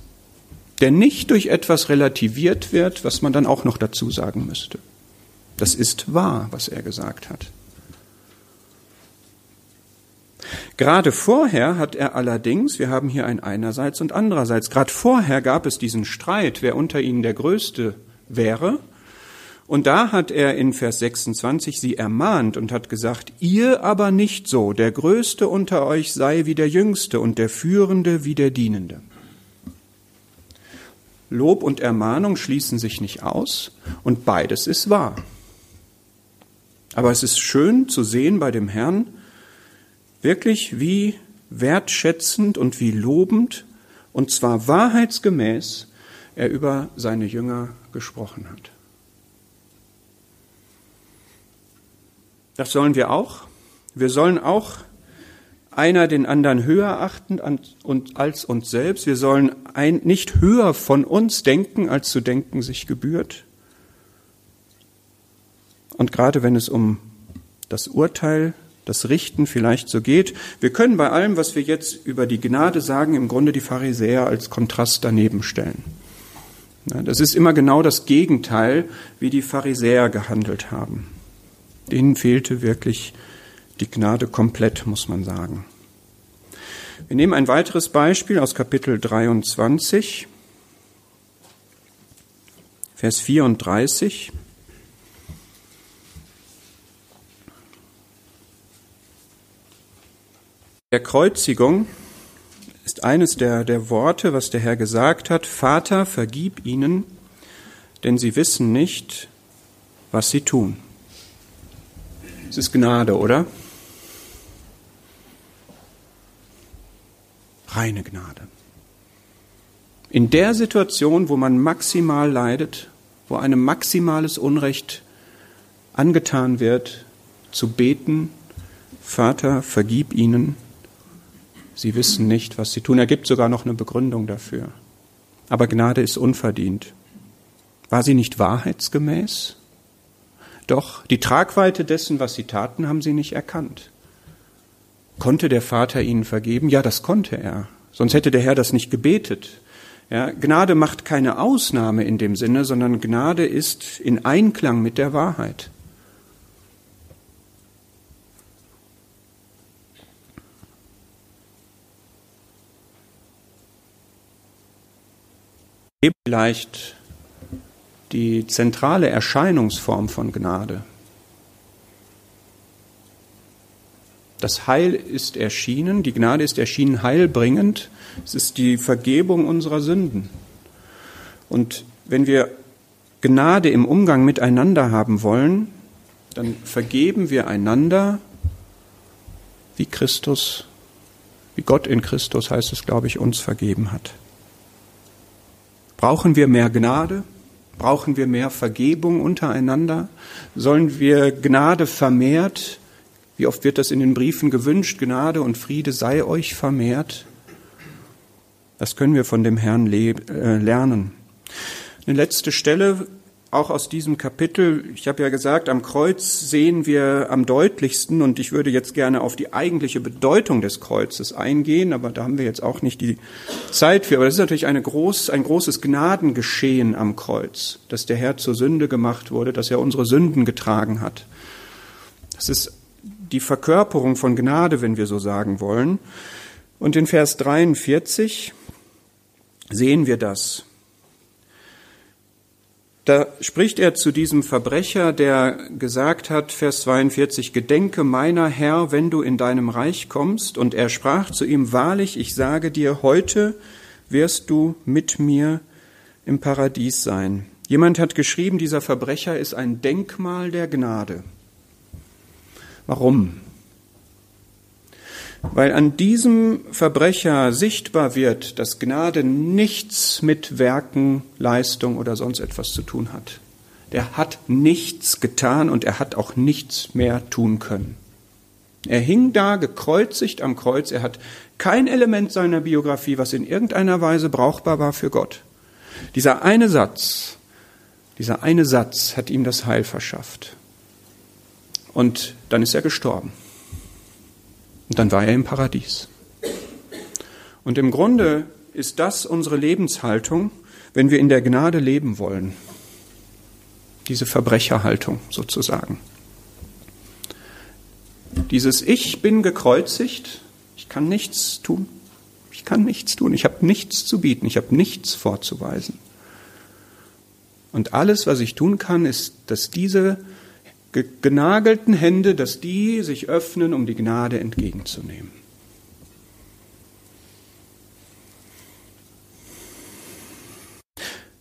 der nicht durch etwas relativiert wird, was man dann auch noch dazu sagen müsste. Das ist wahr, was er gesagt hat. Gerade vorher hat er allerdings, wir haben hier ein einerseits und andererseits, gerade vorher gab es diesen Streit, wer unter ihnen der Größte wäre. Und da hat er in Vers 26 sie ermahnt und hat gesagt, ihr aber nicht so, der Größte unter euch sei wie der Jüngste und der Führende wie der Dienende. Lob und Ermahnung schließen sich nicht aus und beides ist wahr. Aber es ist schön zu sehen bei dem Herrn, wirklich wie wertschätzend und wie lobend, und zwar wahrheitsgemäß, er über seine Jünger gesprochen hat. Das sollen wir auch. Wir sollen auch einer den anderen höher achten als uns selbst. Wir sollen ein, nicht höher von uns denken, als zu denken sich gebührt. Und gerade wenn es um das Urteil das Richten vielleicht so geht. Wir können bei allem, was wir jetzt über die Gnade sagen, im Grunde die Pharisäer als Kontrast daneben stellen. Das ist immer genau das Gegenteil, wie die Pharisäer gehandelt haben. Ihnen fehlte wirklich die Gnade komplett, muss man sagen. Wir nehmen ein weiteres Beispiel aus Kapitel 23, Vers 34. der Kreuzigung ist eines der, der Worte, was der Herr gesagt hat, Vater, vergib ihnen, denn sie wissen nicht, was sie tun. Es ist Gnade, oder? Reine Gnade. In der Situation, wo man maximal leidet, wo einem maximales Unrecht angetan wird, zu beten, Vater, vergib ihnen, Sie wissen nicht, was sie tun. Er gibt sogar noch eine Begründung dafür. Aber Gnade ist unverdient. War sie nicht wahrheitsgemäß? Doch die Tragweite dessen, was sie taten, haben sie nicht erkannt. Konnte der Vater ihnen vergeben? Ja, das konnte er. Sonst hätte der Herr das nicht gebetet. Ja, Gnade macht keine Ausnahme in dem Sinne, sondern Gnade ist in Einklang mit der Wahrheit. vielleicht die zentrale Erscheinungsform von Gnade. Das Heil ist erschienen, die Gnade ist erschienen heilbringend. Es ist die Vergebung unserer Sünden. Und wenn wir Gnade im Umgang miteinander haben wollen, dann vergeben wir einander, wie Christus, wie Gott in Christus heißt es, glaube ich, uns vergeben hat. Brauchen wir mehr Gnade? Brauchen wir mehr Vergebung untereinander? Sollen wir Gnade vermehrt? Wie oft wird das in den Briefen gewünscht? Gnade und Friede sei euch vermehrt. Das können wir von dem Herrn äh, lernen. Eine letzte Stelle auch aus diesem Kapitel, ich habe ja gesagt, am Kreuz sehen wir am deutlichsten und ich würde jetzt gerne auf die eigentliche Bedeutung des Kreuzes eingehen, aber da haben wir jetzt auch nicht die Zeit für. Aber das ist natürlich eine groß, ein großes Gnadengeschehen am Kreuz, dass der Herr zur Sünde gemacht wurde, dass er unsere Sünden getragen hat. Das ist die Verkörperung von Gnade, wenn wir so sagen wollen. Und in Vers 43 sehen wir das. Da spricht er zu diesem Verbrecher, der gesagt hat, Vers 42, Gedenke meiner Herr, wenn du in deinem Reich kommst. Und er sprach zu ihm, Wahrlich, ich sage dir, heute wirst du mit mir im Paradies sein. Jemand hat geschrieben, dieser Verbrecher ist ein Denkmal der Gnade. Warum? Weil an diesem Verbrecher sichtbar wird, dass Gnade nichts mit Werken, Leistung oder sonst etwas zu tun hat. Der hat nichts getan und er hat auch nichts mehr tun können. Er hing da gekreuzigt am Kreuz, er hat kein Element seiner Biografie, was in irgendeiner Weise brauchbar war für Gott. Dieser eine Satz, dieser eine Satz hat ihm das Heil verschafft. Und dann ist er gestorben. Und dann war er im Paradies. Und im Grunde ist das unsere Lebenshaltung, wenn wir in der Gnade leben wollen. Diese Verbrecherhaltung sozusagen. Dieses Ich bin gekreuzigt, ich kann nichts tun, ich kann nichts tun, ich habe nichts zu bieten, ich habe nichts vorzuweisen. Und alles, was ich tun kann, ist, dass diese genagelten Hände, dass die sich öffnen, um die Gnade entgegenzunehmen.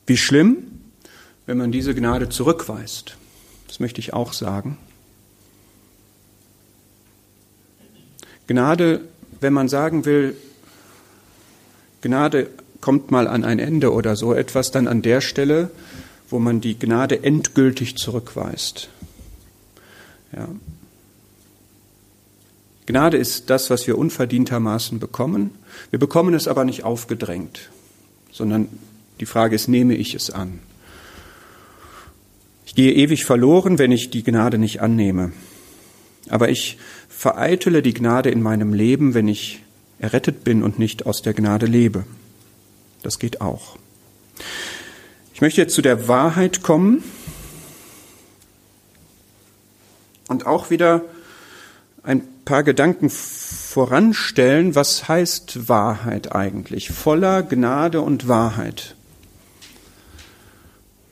Wie schlimm, wenn man diese Gnade zurückweist. Das möchte ich auch sagen. Gnade, wenn man sagen will, Gnade kommt mal an ein Ende oder so etwas, dann an der Stelle, wo man die Gnade endgültig zurückweist. Ja. Gnade ist das, was wir unverdientermaßen bekommen. Wir bekommen es aber nicht aufgedrängt, sondern die Frage ist, nehme ich es an? Ich gehe ewig verloren, wenn ich die Gnade nicht annehme. Aber ich vereitele die Gnade in meinem Leben, wenn ich errettet bin und nicht aus der Gnade lebe. Das geht auch. Ich möchte jetzt zu der Wahrheit kommen, und auch wieder ein paar Gedanken voranstellen, was heißt Wahrheit eigentlich? Voller Gnade und Wahrheit.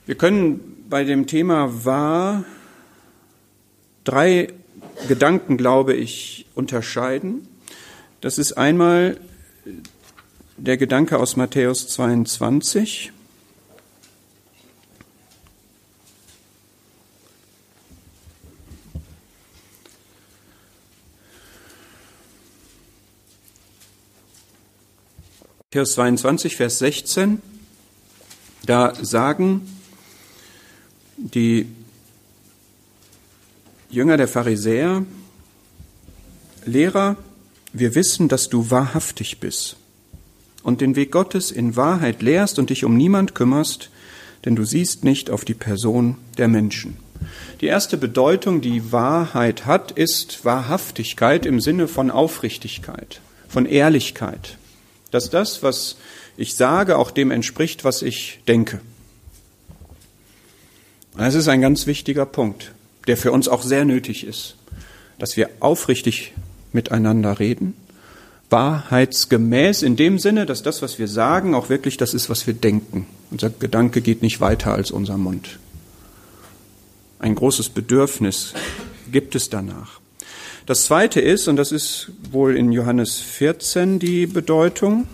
Wir können bei dem Thema wahr drei Gedanken, glaube ich, unterscheiden. Das ist einmal der Gedanke aus Matthäus 22, Matthäus 22, Vers 16, da sagen die Jünger der Pharisäer, Lehrer, wir wissen, dass du wahrhaftig bist und den Weg Gottes in Wahrheit lehrst und dich um niemand kümmerst, denn du siehst nicht auf die Person der Menschen. Die erste Bedeutung, die Wahrheit hat, ist Wahrhaftigkeit im Sinne von Aufrichtigkeit, von Ehrlichkeit dass das, was ich sage, auch dem entspricht, was ich denke. Das ist ein ganz wichtiger Punkt, der für uns auch sehr nötig ist, dass wir aufrichtig miteinander reden, wahrheitsgemäß in dem Sinne, dass das, was wir sagen, auch wirklich das ist, was wir denken. Unser Gedanke geht nicht weiter als unser Mund. Ein großes Bedürfnis gibt es danach. Das zweite ist, und das ist wohl in Johannes 14 die Bedeutung,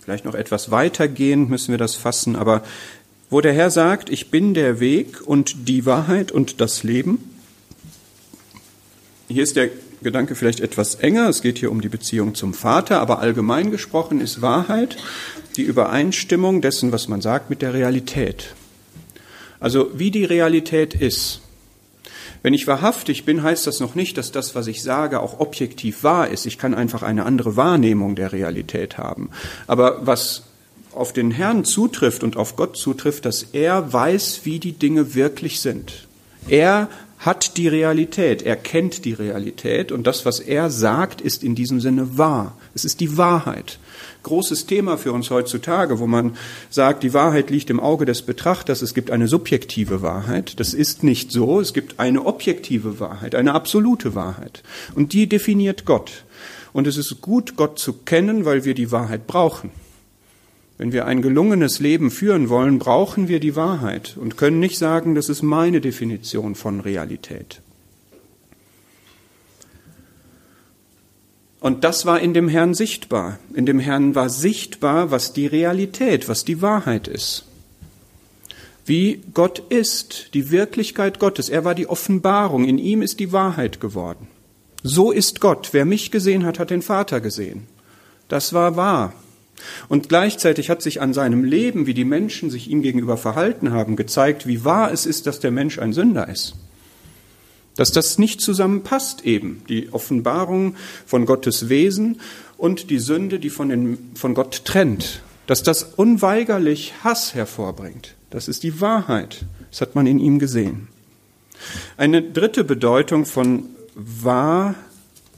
Vielleicht noch etwas weitergehend müssen wir das fassen, aber wo der Herr sagt, ich bin der Weg und die Wahrheit und das Leben, hier ist der Gedanke vielleicht etwas enger. Es geht hier um die Beziehung zum Vater, aber allgemein gesprochen ist Wahrheit die Übereinstimmung dessen, was man sagt, mit der Realität. Also wie die Realität ist. Wenn ich wahrhaftig bin, heißt das noch nicht, dass das, was ich sage, auch objektiv wahr ist. Ich kann einfach eine andere Wahrnehmung der Realität haben. Aber was auf den Herrn zutrifft und auf Gott zutrifft, dass er weiß, wie die Dinge wirklich sind. Er hat die Realität, er kennt die Realität und das, was er sagt, ist in diesem Sinne wahr. Es ist die Wahrheit. Großes Thema für uns heutzutage, wo man sagt, die Wahrheit liegt im Auge des Betrachters, es gibt eine subjektive Wahrheit. Das ist nicht so, es gibt eine objektive Wahrheit, eine absolute Wahrheit. Und die definiert Gott. Und es ist gut, Gott zu kennen, weil wir die Wahrheit brauchen. Wenn wir ein gelungenes Leben führen wollen, brauchen wir die Wahrheit und können nicht sagen, das ist meine Definition von Realität. Und das war in dem Herrn sichtbar. In dem Herrn war sichtbar, was die Realität, was die Wahrheit ist. Wie Gott ist, die Wirklichkeit Gottes. Er war die Offenbarung. In ihm ist die Wahrheit geworden. So ist Gott. Wer mich gesehen hat, hat den Vater gesehen. Das war wahr. Und gleichzeitig hat sich an seinem Leben, wie die Menschen sich ihm gegenüber verhalten haben, gezeigt, wie wahr es ist, dass der Mensch ein Sünder ist. Dass das nicht zusammenpasst eben, die Offenbarung von Gottes Wesen und die Sünde, die von, den, von Gott trennt. Dass das unweigerlich Hass hervorbringt. Das ist die Wahrheit. Das hat man in ihm gesehen. Eine dritte Bedeutung von wahr,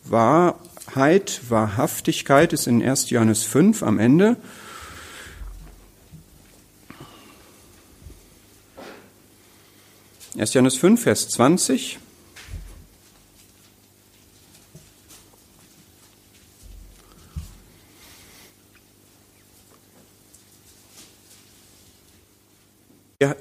wahr Wahrheit, Wahrhaftigkeit ist in 1. Johannes 5 am Ende. Erst Johannes 5, Vers 20.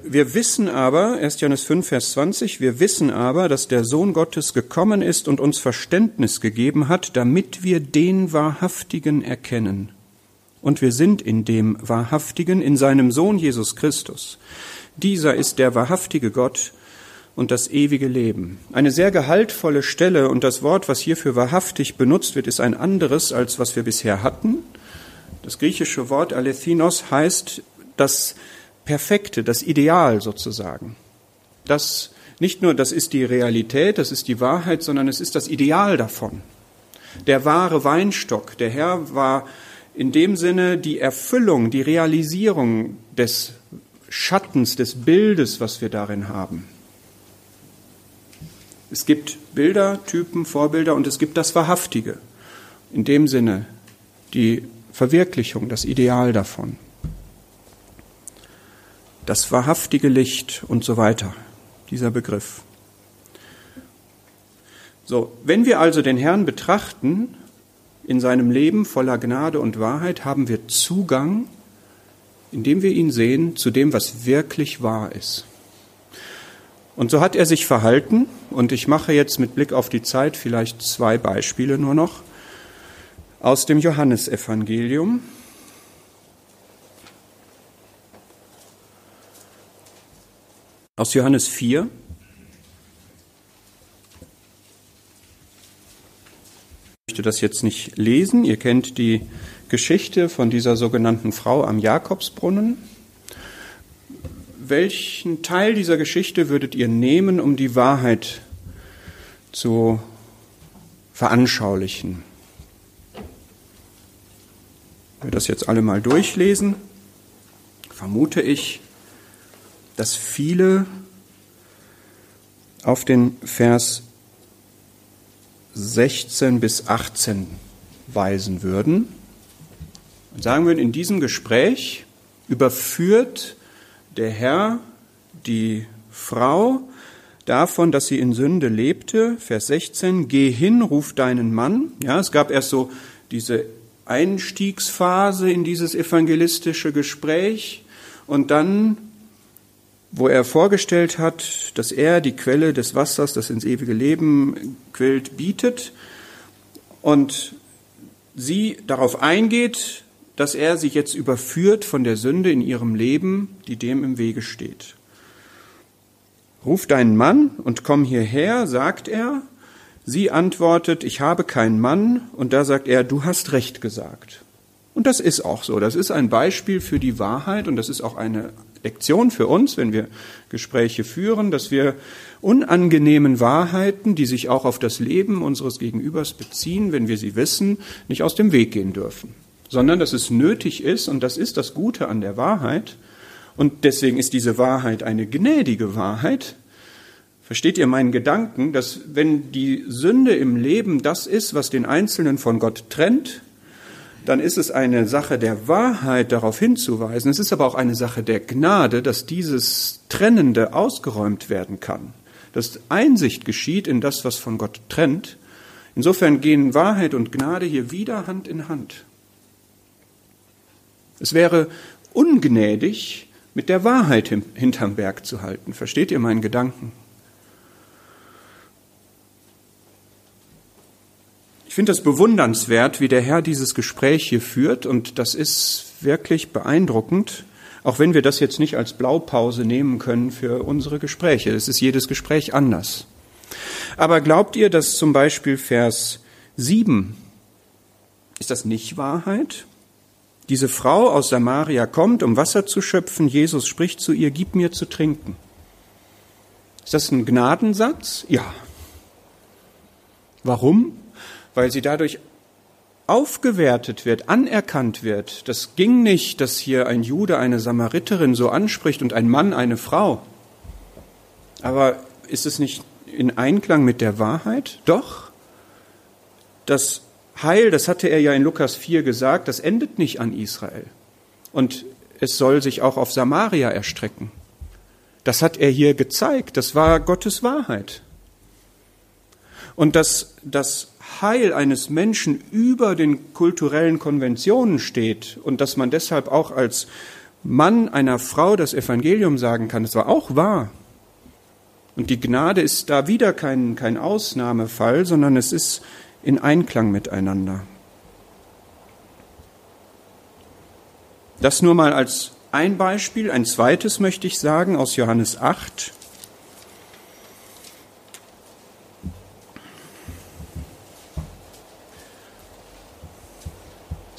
Wir wissen aber, 1. Johannes 5, Vers 20, wir wissen aber, dass der Sohn Gottes gekommen ist und uns Verständnis gegeben hat, damit wir den Wahrhaftigen erkennen. Und wir sind in dem Wahrhaftigen, in seinem Sohn Jesus Christus. Dieser ist der wahrhaftige Gott und das ewige Leben. Eine sehr gehaltvolle Stelle und das Wort, was hier für wahrhaftig benutzt wird, ist ein anderes, als was wir bisher hatten. Das griechische Wort Alethinos heißt, dass Perfekte, das Ideal sozusagen. Das nicht nur, das ist die Realität, das ist die Wahrheit, sondern es ist das Ideal davon. Der wahre Weinstock, der Herr war in dem Sinne die Erfüllung, die Realisierung des Schattens, des Bildes, was wir darin haben. Es gibt Bilder, Typen, Vorbilder und es gibt das Wahrhaftige. In dem Sinne die Verwirklichung, das Ideal davon das wahrhaftige Licht und so weiter, dieser Begriff. So, wenn wir also den Herrn betrachten in seinem Leben voller Gnade und Wahrheit, haben wir Zugang, indem wir ihn sehen, zu dem, was wirklich wahr ist. Und so hat er sich verhalten, und ich mache jetzt mit Blick auf die Zeit vielleicht zwei Beispiele nur noch aus dem Johannesevangelium. Aus Johannes 4. Ich möchte das jetzt nicht lesen. Ihr kennt die Geschichte von dieser sogenannten Frau am Jakobsbrunnen. Welchen Teil dieser Geschichte würdet ihr nehmen, um die Wahrheit zu veranschaulichen? Wir das jetzt alle mal durchlesen. Vermute ich, dass viele auf den Vers 16 bis 18 weisen würden und sagen würden, in diesem Gespräch überführt der Herr die Frau davon, dass sie in Sünde lebte. Vers 16, geh hin, ruf deinen Mann. Ja, es gab erst so diese Einstiegsphase in dieses evangelistische Gespräch und dann wo er vorgestellt hat, dass er die Quelle des Wassers, das ins ewige Leben quillt, bietet und sie darauf eingeht, dass er sich jetzt überführt von der Sünde in ihrem Leben, die dem im Wege steht. Ruf deinen Mann und komm hierher, sagt er, Sie antwortet, ich habe keinen Mann, und da sagt er, du hast recht gesagt. Und das ist auch so. Das ist ein Beispiel für die Wahrheit und das ist auch eine Lektion für uns, wenn wir Gespräche führen, dass wir unangenehmen Wahrheiten, die sich auch auf das Leben unseres Gegenübers beziehen, wenn wir sie wissen, nicht aus dem Weg gehen dürfen, sondern dass es nötig ist, und das ist das Gute an der Wahrheit, und deswegen ist diese Wahrheit eine gnädige Wahrheit. Versteht ihr meinen Gedanken, dass wenn die Sünde im Leben das ist, was den Einzelnen von Gott trennt, dann ist es eine Sache der Wahrheit, darauf hinzuweisen. Es ist aber auch eine Sache der Gnade, dass dieses Trennende ausgeräumt werden kann. Dass Einsicht geschieht in das, was von Gott trennt. Insofern gehen Wahrheit und Gnade hier wieder Hand in Hand. Es wäre ungnädig, mit der Wahrheit hinterm Berg zu halten. Versteht ihr meinen Gedanken? Ich finde es bewundernswert, wie der Herr dieses Gespräch hier führt und das ist wirklich beeindruckend, auch wenn wir das jetzt nicht als Blaupause nehmen können für unsere Gespräche. Es ist jedes Gespräch anders. Aber glaubt ihr, dass zum Beispiel Vers 7, ist das nicht Wahrheit? Diese Frau aus Samaria kommt, um Wasser zu schöpfen. Jesus spricht zu ihr, gib mir zu trinken. Ist das ein Gnadensatz? Ja. Warum? Weil sie dadurch aufgewertet wird, anerkannt wird. Das ging nicht, dass hier ein Jude eine Samariterin so anspricht und ein Mann eine Frau. Aber ist es nicht in Einklang mit der Wahrheit? Doch. Das Heil, das hatte er ja in Lukas 4 gesagt, das endet nicht an Israel. Und es soll sich auch auf Samaria erstrecken. Das hat er hier gezeigt. Das war Gottes Wahrheit. Und dass das Heil eines Menschen über den kulturellen Konventionen steht und dass man deshalb auch als Mann einer Frau das Evangelium sagen kann, das war auch wahr. Und die Gnade ist da wieder kein, kein Ausnahmefall, sondern es ist in Einklang miteinander. Das nur mal als ein Beispiel. Ein zweites möchte ich sagen aus Johannes 8.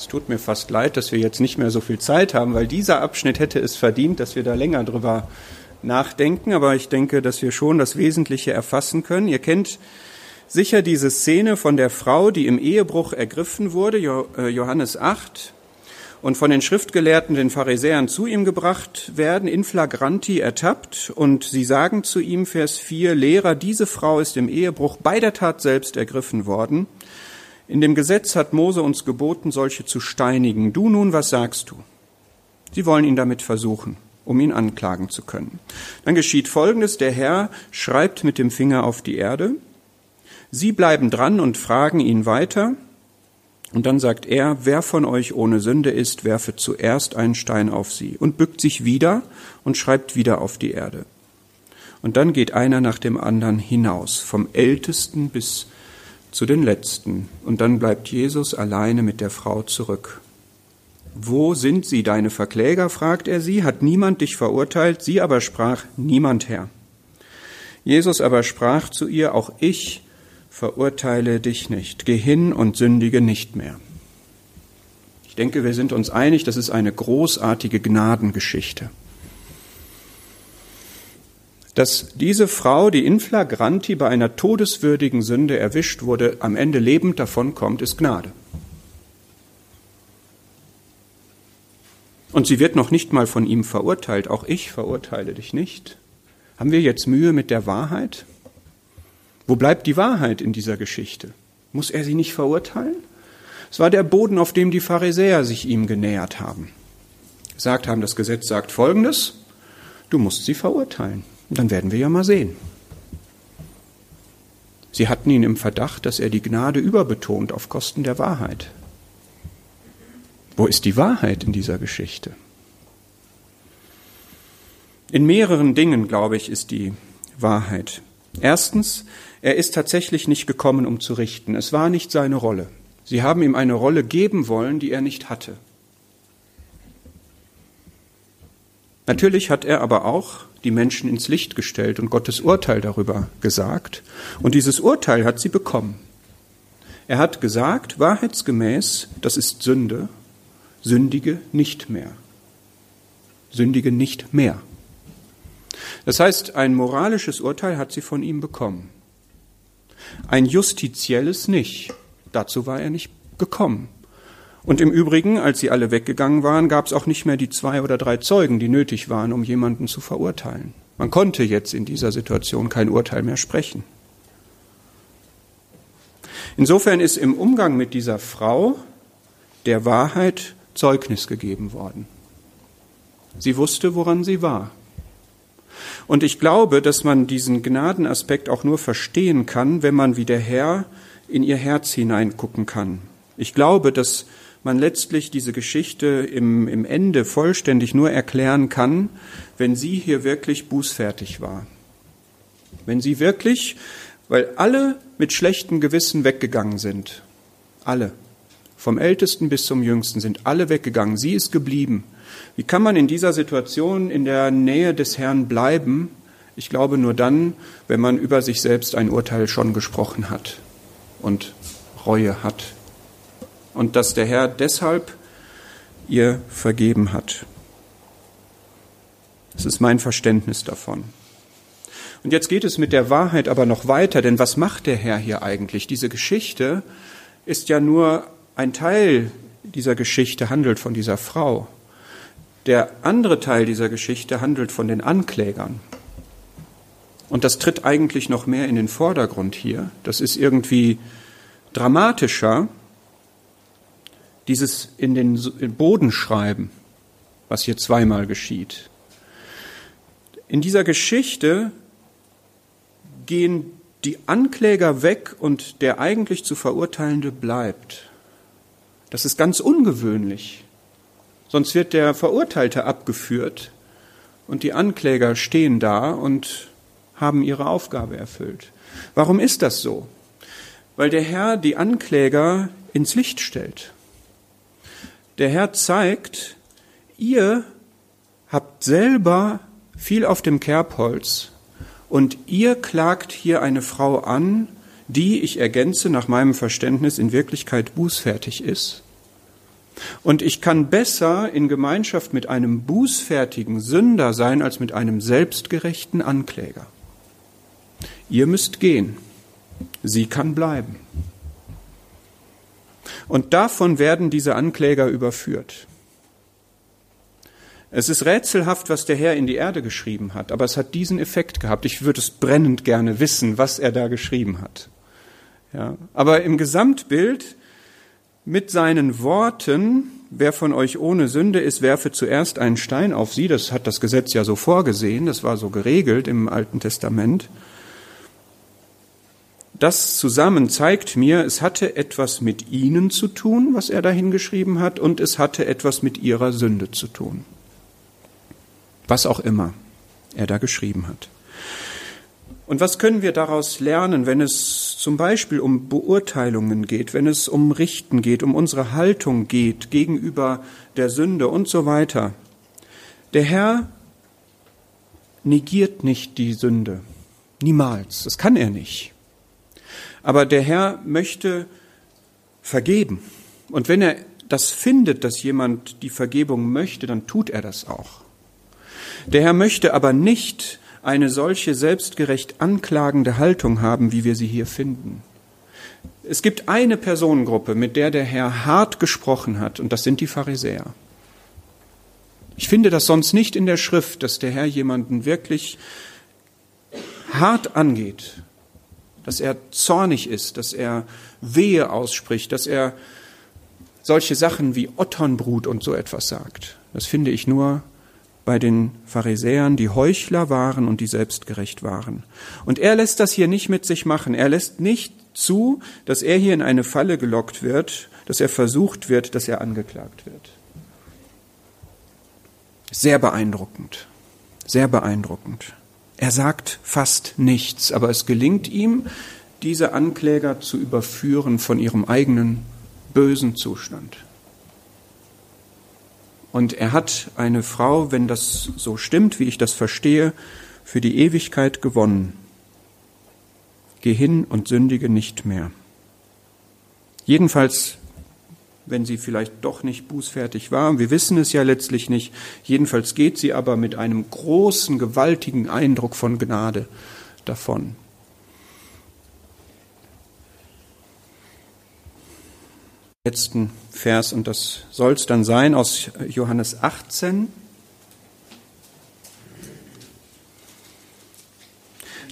tut mir fast leid, dass wir jetzt nicht mehr so viel Zeit haben, weil dieser Abschnitt hätte es verdient, dass wir da länger drüber nachdenken. Aber ich denke, dass wir schon das Wesentliche erfassen können. Ihr kennt sicher diese Szene von der Frau, die im Ehebruch ergriffen wurde, äh, Johannes 8, und von den Schriftgelehrten, den Pharisäern zu ihm gebracht werden, in flagranti ertappt, und sie sagen zu ihm, Vers 4, Lehrer, diese Frau ist im Ehebruch bei der Tat selbst ergriffen worden. In dem Gesetz hat Mose uns geboten, solche zu steinigen. Du nun, was sagst du? Sie wollen ihn damit versuchen, um ihn anklagen zu können. Dann geschieht Folgendes. Der Herr schreibt mit dem Finger auf die Erde. Sie bleiben dran und fragen ihn weiter. Und dann sagt er, wer von euch ohne Sünde ist, werfe zuerst einen Stein auf sie und bückt sich wieder und schreibt wieder auf die Erde. Und dann geht einer nach dem anderen hinaus, vom Ältesten bis zu den Letzten. Und dann bleibt Jesus alleine mit der Frau zurück. Wo sind sie, deine Verkläger? fragt er sie. Hat niemand dich verurteilt? Sie aber sprach, niemand Herr. Jesus aber sprach zu ihr, auch ich verurteile dich nicht. Geh hin und sündige nicht mehr. Ich denke, wir sind uns einig, das ist eine großartige Gnadengeschichte dass diese Frau, die in flagranti bei einer todeswürdigen Sünde erwischt wurde, am Ende lebend davonkommt, ist Gnade. Und sie wird noch nicht mal von ihm verurteilt. Auch ich verurteile dich nicht. Haben wir jetzt Mühe mit der Wahrheit? Wo bleibt die Wahrheit in dieser Geschichte? Muss er sie nicht verurteilen? Es war der Boden, auf dem die Pharisäer sich ihm genähert haben. Gesagt haben, das Gesetz sagt Folgendes, du musst sie verurteilen. Dann werden wir ja mal sehen. Sie hatten ihn im Verdacht, dass er die Gnade überbetont auf Kosten der Wahrheit. Wo ist die Wahrheit in dieser Geschichte? In mehreren Dingen, glaube ich, ist die Wahrheit. Erstens, er ist tatsächlich nicht gekommen, um zu richten. Es war nicht seine Rolle. Sie haben ihm eine Rolle geben wollen, die er nicht hatte. Natürlich hat er aber auch die Menschen ins Licht gestellt und Gottes Urteil darüber gesagt. Und dieses Urteil hat sie bekommen. Er hat gesagt, wahrheitsgemäß, das ist Sünde, sündige nicht mehr. Sündige nicht mehr. Das heißt, ein moralisches Urteil hat sie von ihm bekommen. Ein justizielles nicht. Dazu war er nicht gekommen. Und im Übrigen, als sie alle weggegangen waren, gab es auch nicht mehr die zwei oder drei Zeugen, die nötig waren, um jemanden zu verurteilen. Man konnte jetzt in dieser Situation kein Urteil mehr sprechen. Insofern ist im Umgang mit dieser Frau der Wahrheit Zeugnis gegeben worden. Sie wusste, woran sie war. Und ich glaube, dass man diesen Gnadenaspekt auch nur verstehen kann, wenn man wie der Herr in ihr Herz hineingucken kann. Ich glaube, dass man letztlich diese Geschichte im, im Ende vollständig nur erklären kann, wenn sie hier wirklich bußfertig war. Wenn sie wirklich, weil alle mit schlechtem Gewissen weggegangen sind, alle, vom Ältesten bis zum Jüngsten sind alle weggegangen, sie ist geblieben. Wie kann man in dieser Situation in der Nähe des Herrn bleiben? Ich glaube nur dann, wenn man über sich selbst ein Urteil schon gesprochen hat und Reue hat und dass der Herr deshalb ihr vergeben hat. Das ist mein Verständnis davon. Und jetzt geht es mit der Wahrheit aber noch weiter, denn was macht der Herr hier eigentlich? Diese Geschichte ist ja nur ein Teil dieser Geschichte, handelt von dieser Frau. Der andere Teil dieser Geschichte handelt von den Anklägern. Und das tritt eigentlich noch mehr in den Vordergrund hier. Das ist irgendwie dramatischer, dieses in den Boden schreiben, was hier zweimal geschieht. In dieser Geschichte gehen die Ankläger weg und der eigentlich zu Verurteilende bleibt. Das ist ganz ungewöhnlich. Sonst wird der Verurteilte abgeführt und die Ankläger stehen da und haben ihre Aufgabe erfüllt. Warum ist das so? Weil der Herr die Ankläger ins Licht stellt. Der Herr zeigt, ihr habt selber viel auf dem Kerbholz und ihr klagt hier eine Frau an, die, ich ergänze nach meinem Verständnis, in Wirklichkeit bußfertig ist. Und ich kann besser in Gemeinschaft mit einem bußfertigen Sünder sein als mit einem selbstgerechten Ankläger. Ihr müsst gehen, sie kann bleiben. Und davon werden diese Ankläger überführt. Es ist rätselhaft, was der Herr in die Erde geschrieben hat, aber es hat diesen Effekt gehabt. Ich würde es brennend gerne wissen, was er da geschrieben hat. Ja, aber im Gesamtbild mit seinen Worten, wer von euch ohne Sünde ist, werfe zuerst einen Stein auf sie. Das hat das Gesetz ja so vorgesehen, das war so geregelt im Alten Testament. Das zusammen zeigt mir, es hatte etwas mit ihnen zu tun, was er da hingeschrieben hat, und es hatte etwas mit ihrer Sünde zu tun. Was auch immer er da geschrieben hat. Und was können wir daraus lernen, wenn es zum Beispiel um Beurteilungen geht, wenn es um Richten geht, um unsere Haltung geht gegenüber der Sünde und so weiter? Der Herr negiert nicht die Sünde. Niemals. Das kann er nicht. Aber der Herr möchte vergeben. Und wenn er das findet, dass jemand die Vergebung möchte, dann tut er das auch. Der Herr möchte aber nicht eine solche selbstgerecht anklagende Haltung haben, wie wir sie hier finden. Es gibt eine Personengruppe, mit der der Herr hart gesprochen hat, und das sind die Pharisäer. Ich finde das sonst nicht in der Schrift, dass der Herr jemanden wirklich hart angeht dass er zornig ist, dass er Wehe ausspricht, dass er solche Sachen wie Otternbrut und so etwas sagt. Das finde ich nur bei den Pharisäern, die Heuchler waren und die selbstgerecht waren. Und er lässt das hier nicht mit sich machen. Er lässt nicht zu, dass er hier in eine Falle gelockt wird, dass er versucht wird, dass er angeklagt wird. Sehr beeindruckend. Sehr beeindruckend. Er sagt fast nichts, aber es gelingt ihm, diese Ankläger zu überführen von ihrem eigenen bösen Zustand. Und er hat eine Frau, wenn das so stimmt, wie ich das verstehe, für die Ewigkeit gewonnen. Geh hin und sündige nicht mehr. Jedenfalls, wenn sie vielleicht doch nicht bußfertig war, wir wissen es ja letztlich nicht, jedenfalls geht sie aber mit einem großen, gewaltigen Eindruck von Gnade davon. Letzten Vers, und das soll es dann sein, aus Johannes 18.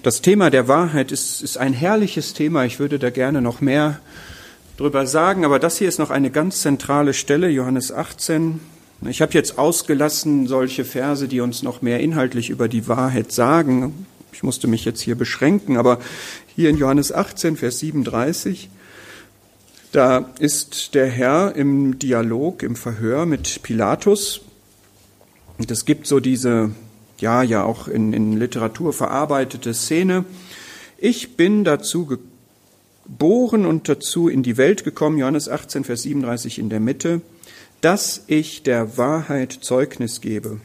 Das Thema der Wahrheit ist, ist ein herrliches Thema. Ich würde da gerne noch mehr drüber sagen, aber das hier ist noch eine ganz zentrale Stelle, Johannes 18. Ich habe jetzt ausgelassen solche Verse, die uns noch mehr inhaltlich über die Wahrheit sagen. Ich musste mich jetzt hier beschränken, aber hier in Johannes 18, Vers 37, da ist der Herr im Dialog, im Verhör mit Pilatus. Und es gibt so diese, ja, ja auch in, in Literatur verarbeitete Szene. Ich bin dazu gekommen, geboren und dazu in die Welt gekommen, Johannes 18, Vers 37 in der Mitte, dass ich der Wahrheit Zeugnis gebe.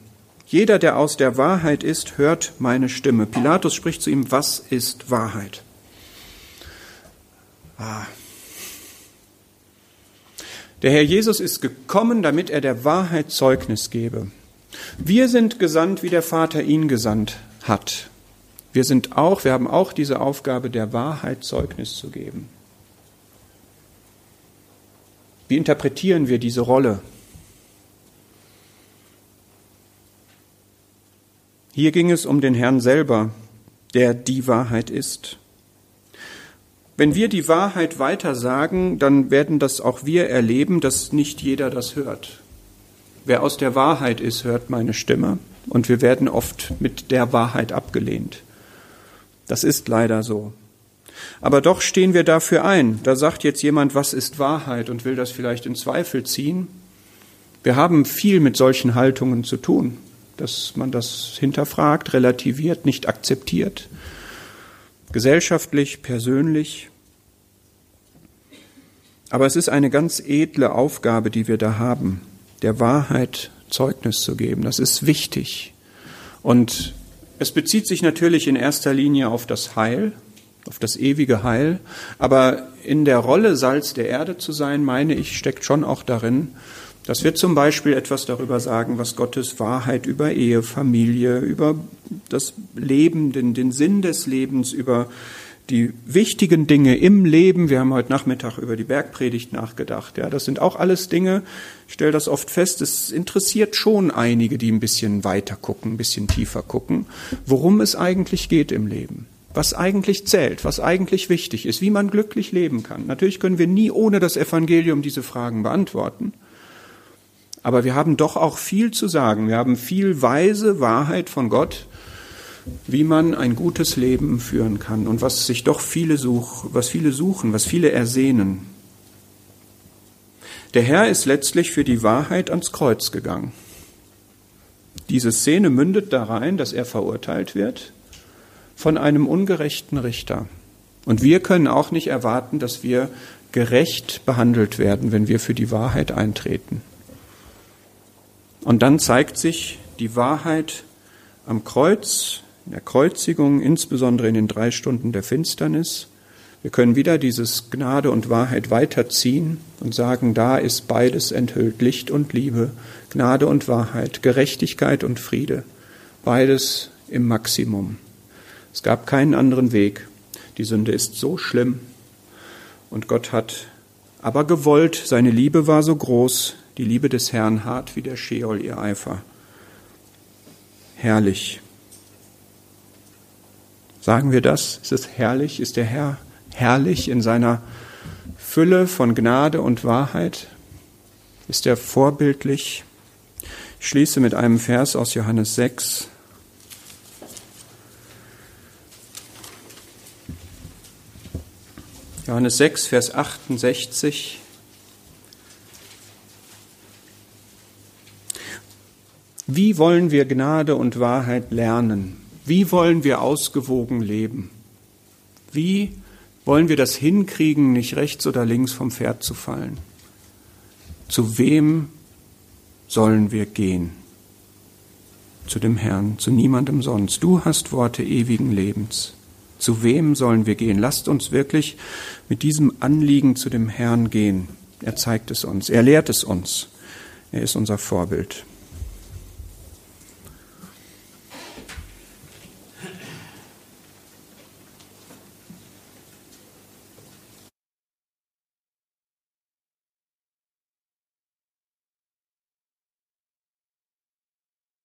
Jeder, der aus der Wahrheit ist, hört meine Stimme. Pilatus spricht zu ihm, was ist Wahrheit? Ah. Der Herr Jesus ist gekommen, damit er der Wahrheit Zeugnis gebe. Wir sind gesandt, wie der Vater ihn gesandt hat. Wir sind auch, wir haben auch diese Aufgabe, der Wahrheit Zeugnis zu geben. Wie interpretieren wir diese Rolle? Hier ging es um den Herrn selber, der die Wahrheit ist. Wenn wir die Wahrheit weiter sagen, dann werden das auch wir erleben, dass nicht jeder das hört. Wer aus der Wahrheit ist, hört meine Stimme und wir werden oft mit der Wahrheit abgelehnt. Das ist leider so. Aber doch stehen wir dafür ein. Da sagt jetzt jemand, was ist Wahrheit und will das vielleicht in Zweifel ziehen. Wir haben viel mit solchen Haltungen zu tun, dass man das hinterfragt, relativiert, nicht akzeptiert. Gesellschaftlich, persönlich. Aber es ist eine ganz edle Aufgabe, die wir da haben, der Wahrheit Zeugnis zu geben. Das ist wichtig. Und es bezieht sich natürlich in erster Linie auf das Heil, auf das ewige Heil, aber in der Rolle Salz der Erde zu sein, meine ich, steckt schon auch darin, dass wir zum Beispiel etwas darüber sagen, was Gottes Wahrheit über Ehe, Familie, über das Leben, den, den Sinn des Lebens, über die wichtigen Dinge im Leben. Wir haben heute Nachmittag über die Bergpredigt nachgedacht. Ja, das sind auch alles Dinge. Ich stelle das oft fest. Es interessiert schon einige, die ein bisschen weiter gucken, ein bisschen tiefer gucken, worum es eigentlich geht im Leben. Was eigentlich zählt, was eigentlich wichtig ist, wie man glücklich leben kann. Natürlich können wir nie ohne das Evangelium diese Fragen beantworten. Aber wir haben doch auch viel zu sagen. Wir haben viel weise Wahrheit von Gott, wie man ein gutes Leben führen kann und was sich doch viele suchen, was viele suchen, was viele ersehnen. Der Herr ist letztlich für die Wahrheit ans Kreuz gegangen. Diese Szene mündet darein, dass er verurteilt wird von einem ungerechten Richter. Und wir können auch nicht erwarten, dass wir gerecht behandelt werden, wenn wir für die Wahrheit eintreten. Und dann zeigt sich die Wahrheit am Kreuz, in der Kreuzigung, insbesondere in den drei Stunden der Finsternis. Wir können wieder dieses Gnade und Wahrheit weiterziehen und sagen, da ist beides enthüllt, Licht und Liebe, Gnade und Wahrheit, Gerechtigkeit und Friede, beides im Maximum. Es gab keinen anderen Weg. Die Sünde ist so schlimm und Gott hat aber gewollt, seine Liebe war so groß, die Liebe des Herrn hart wie der Scheol ihr Eifer. Herrlich. Sagen wir das? Ist es herrlich? Ist der Herr herrlich in seiner Fülle von Gnade und Wahrheit? Ist er vorbildlich? Ich schließe mit einem Vers aus Johannes 6. Johannes 6, Vers 68. Wie wollen wir Gnade und Wahrheit lernen? Wie wollen wir ausgewogen leben? Wie wollen wir das hinkriegen, nicht rechts oder links vom Pferd zu fallen? Zu wem sollen wir gehen? Zu dem Herrn, zu niemandem sonst. Du hast Worte ewigen Lebens. Zu wem sollen wir gehen? Lasst uns wirklich mit diesem Anliegen zu dem Herrn gehen. Er zeigt es uns, er lehrt es uns. Er ist unser Vorbild.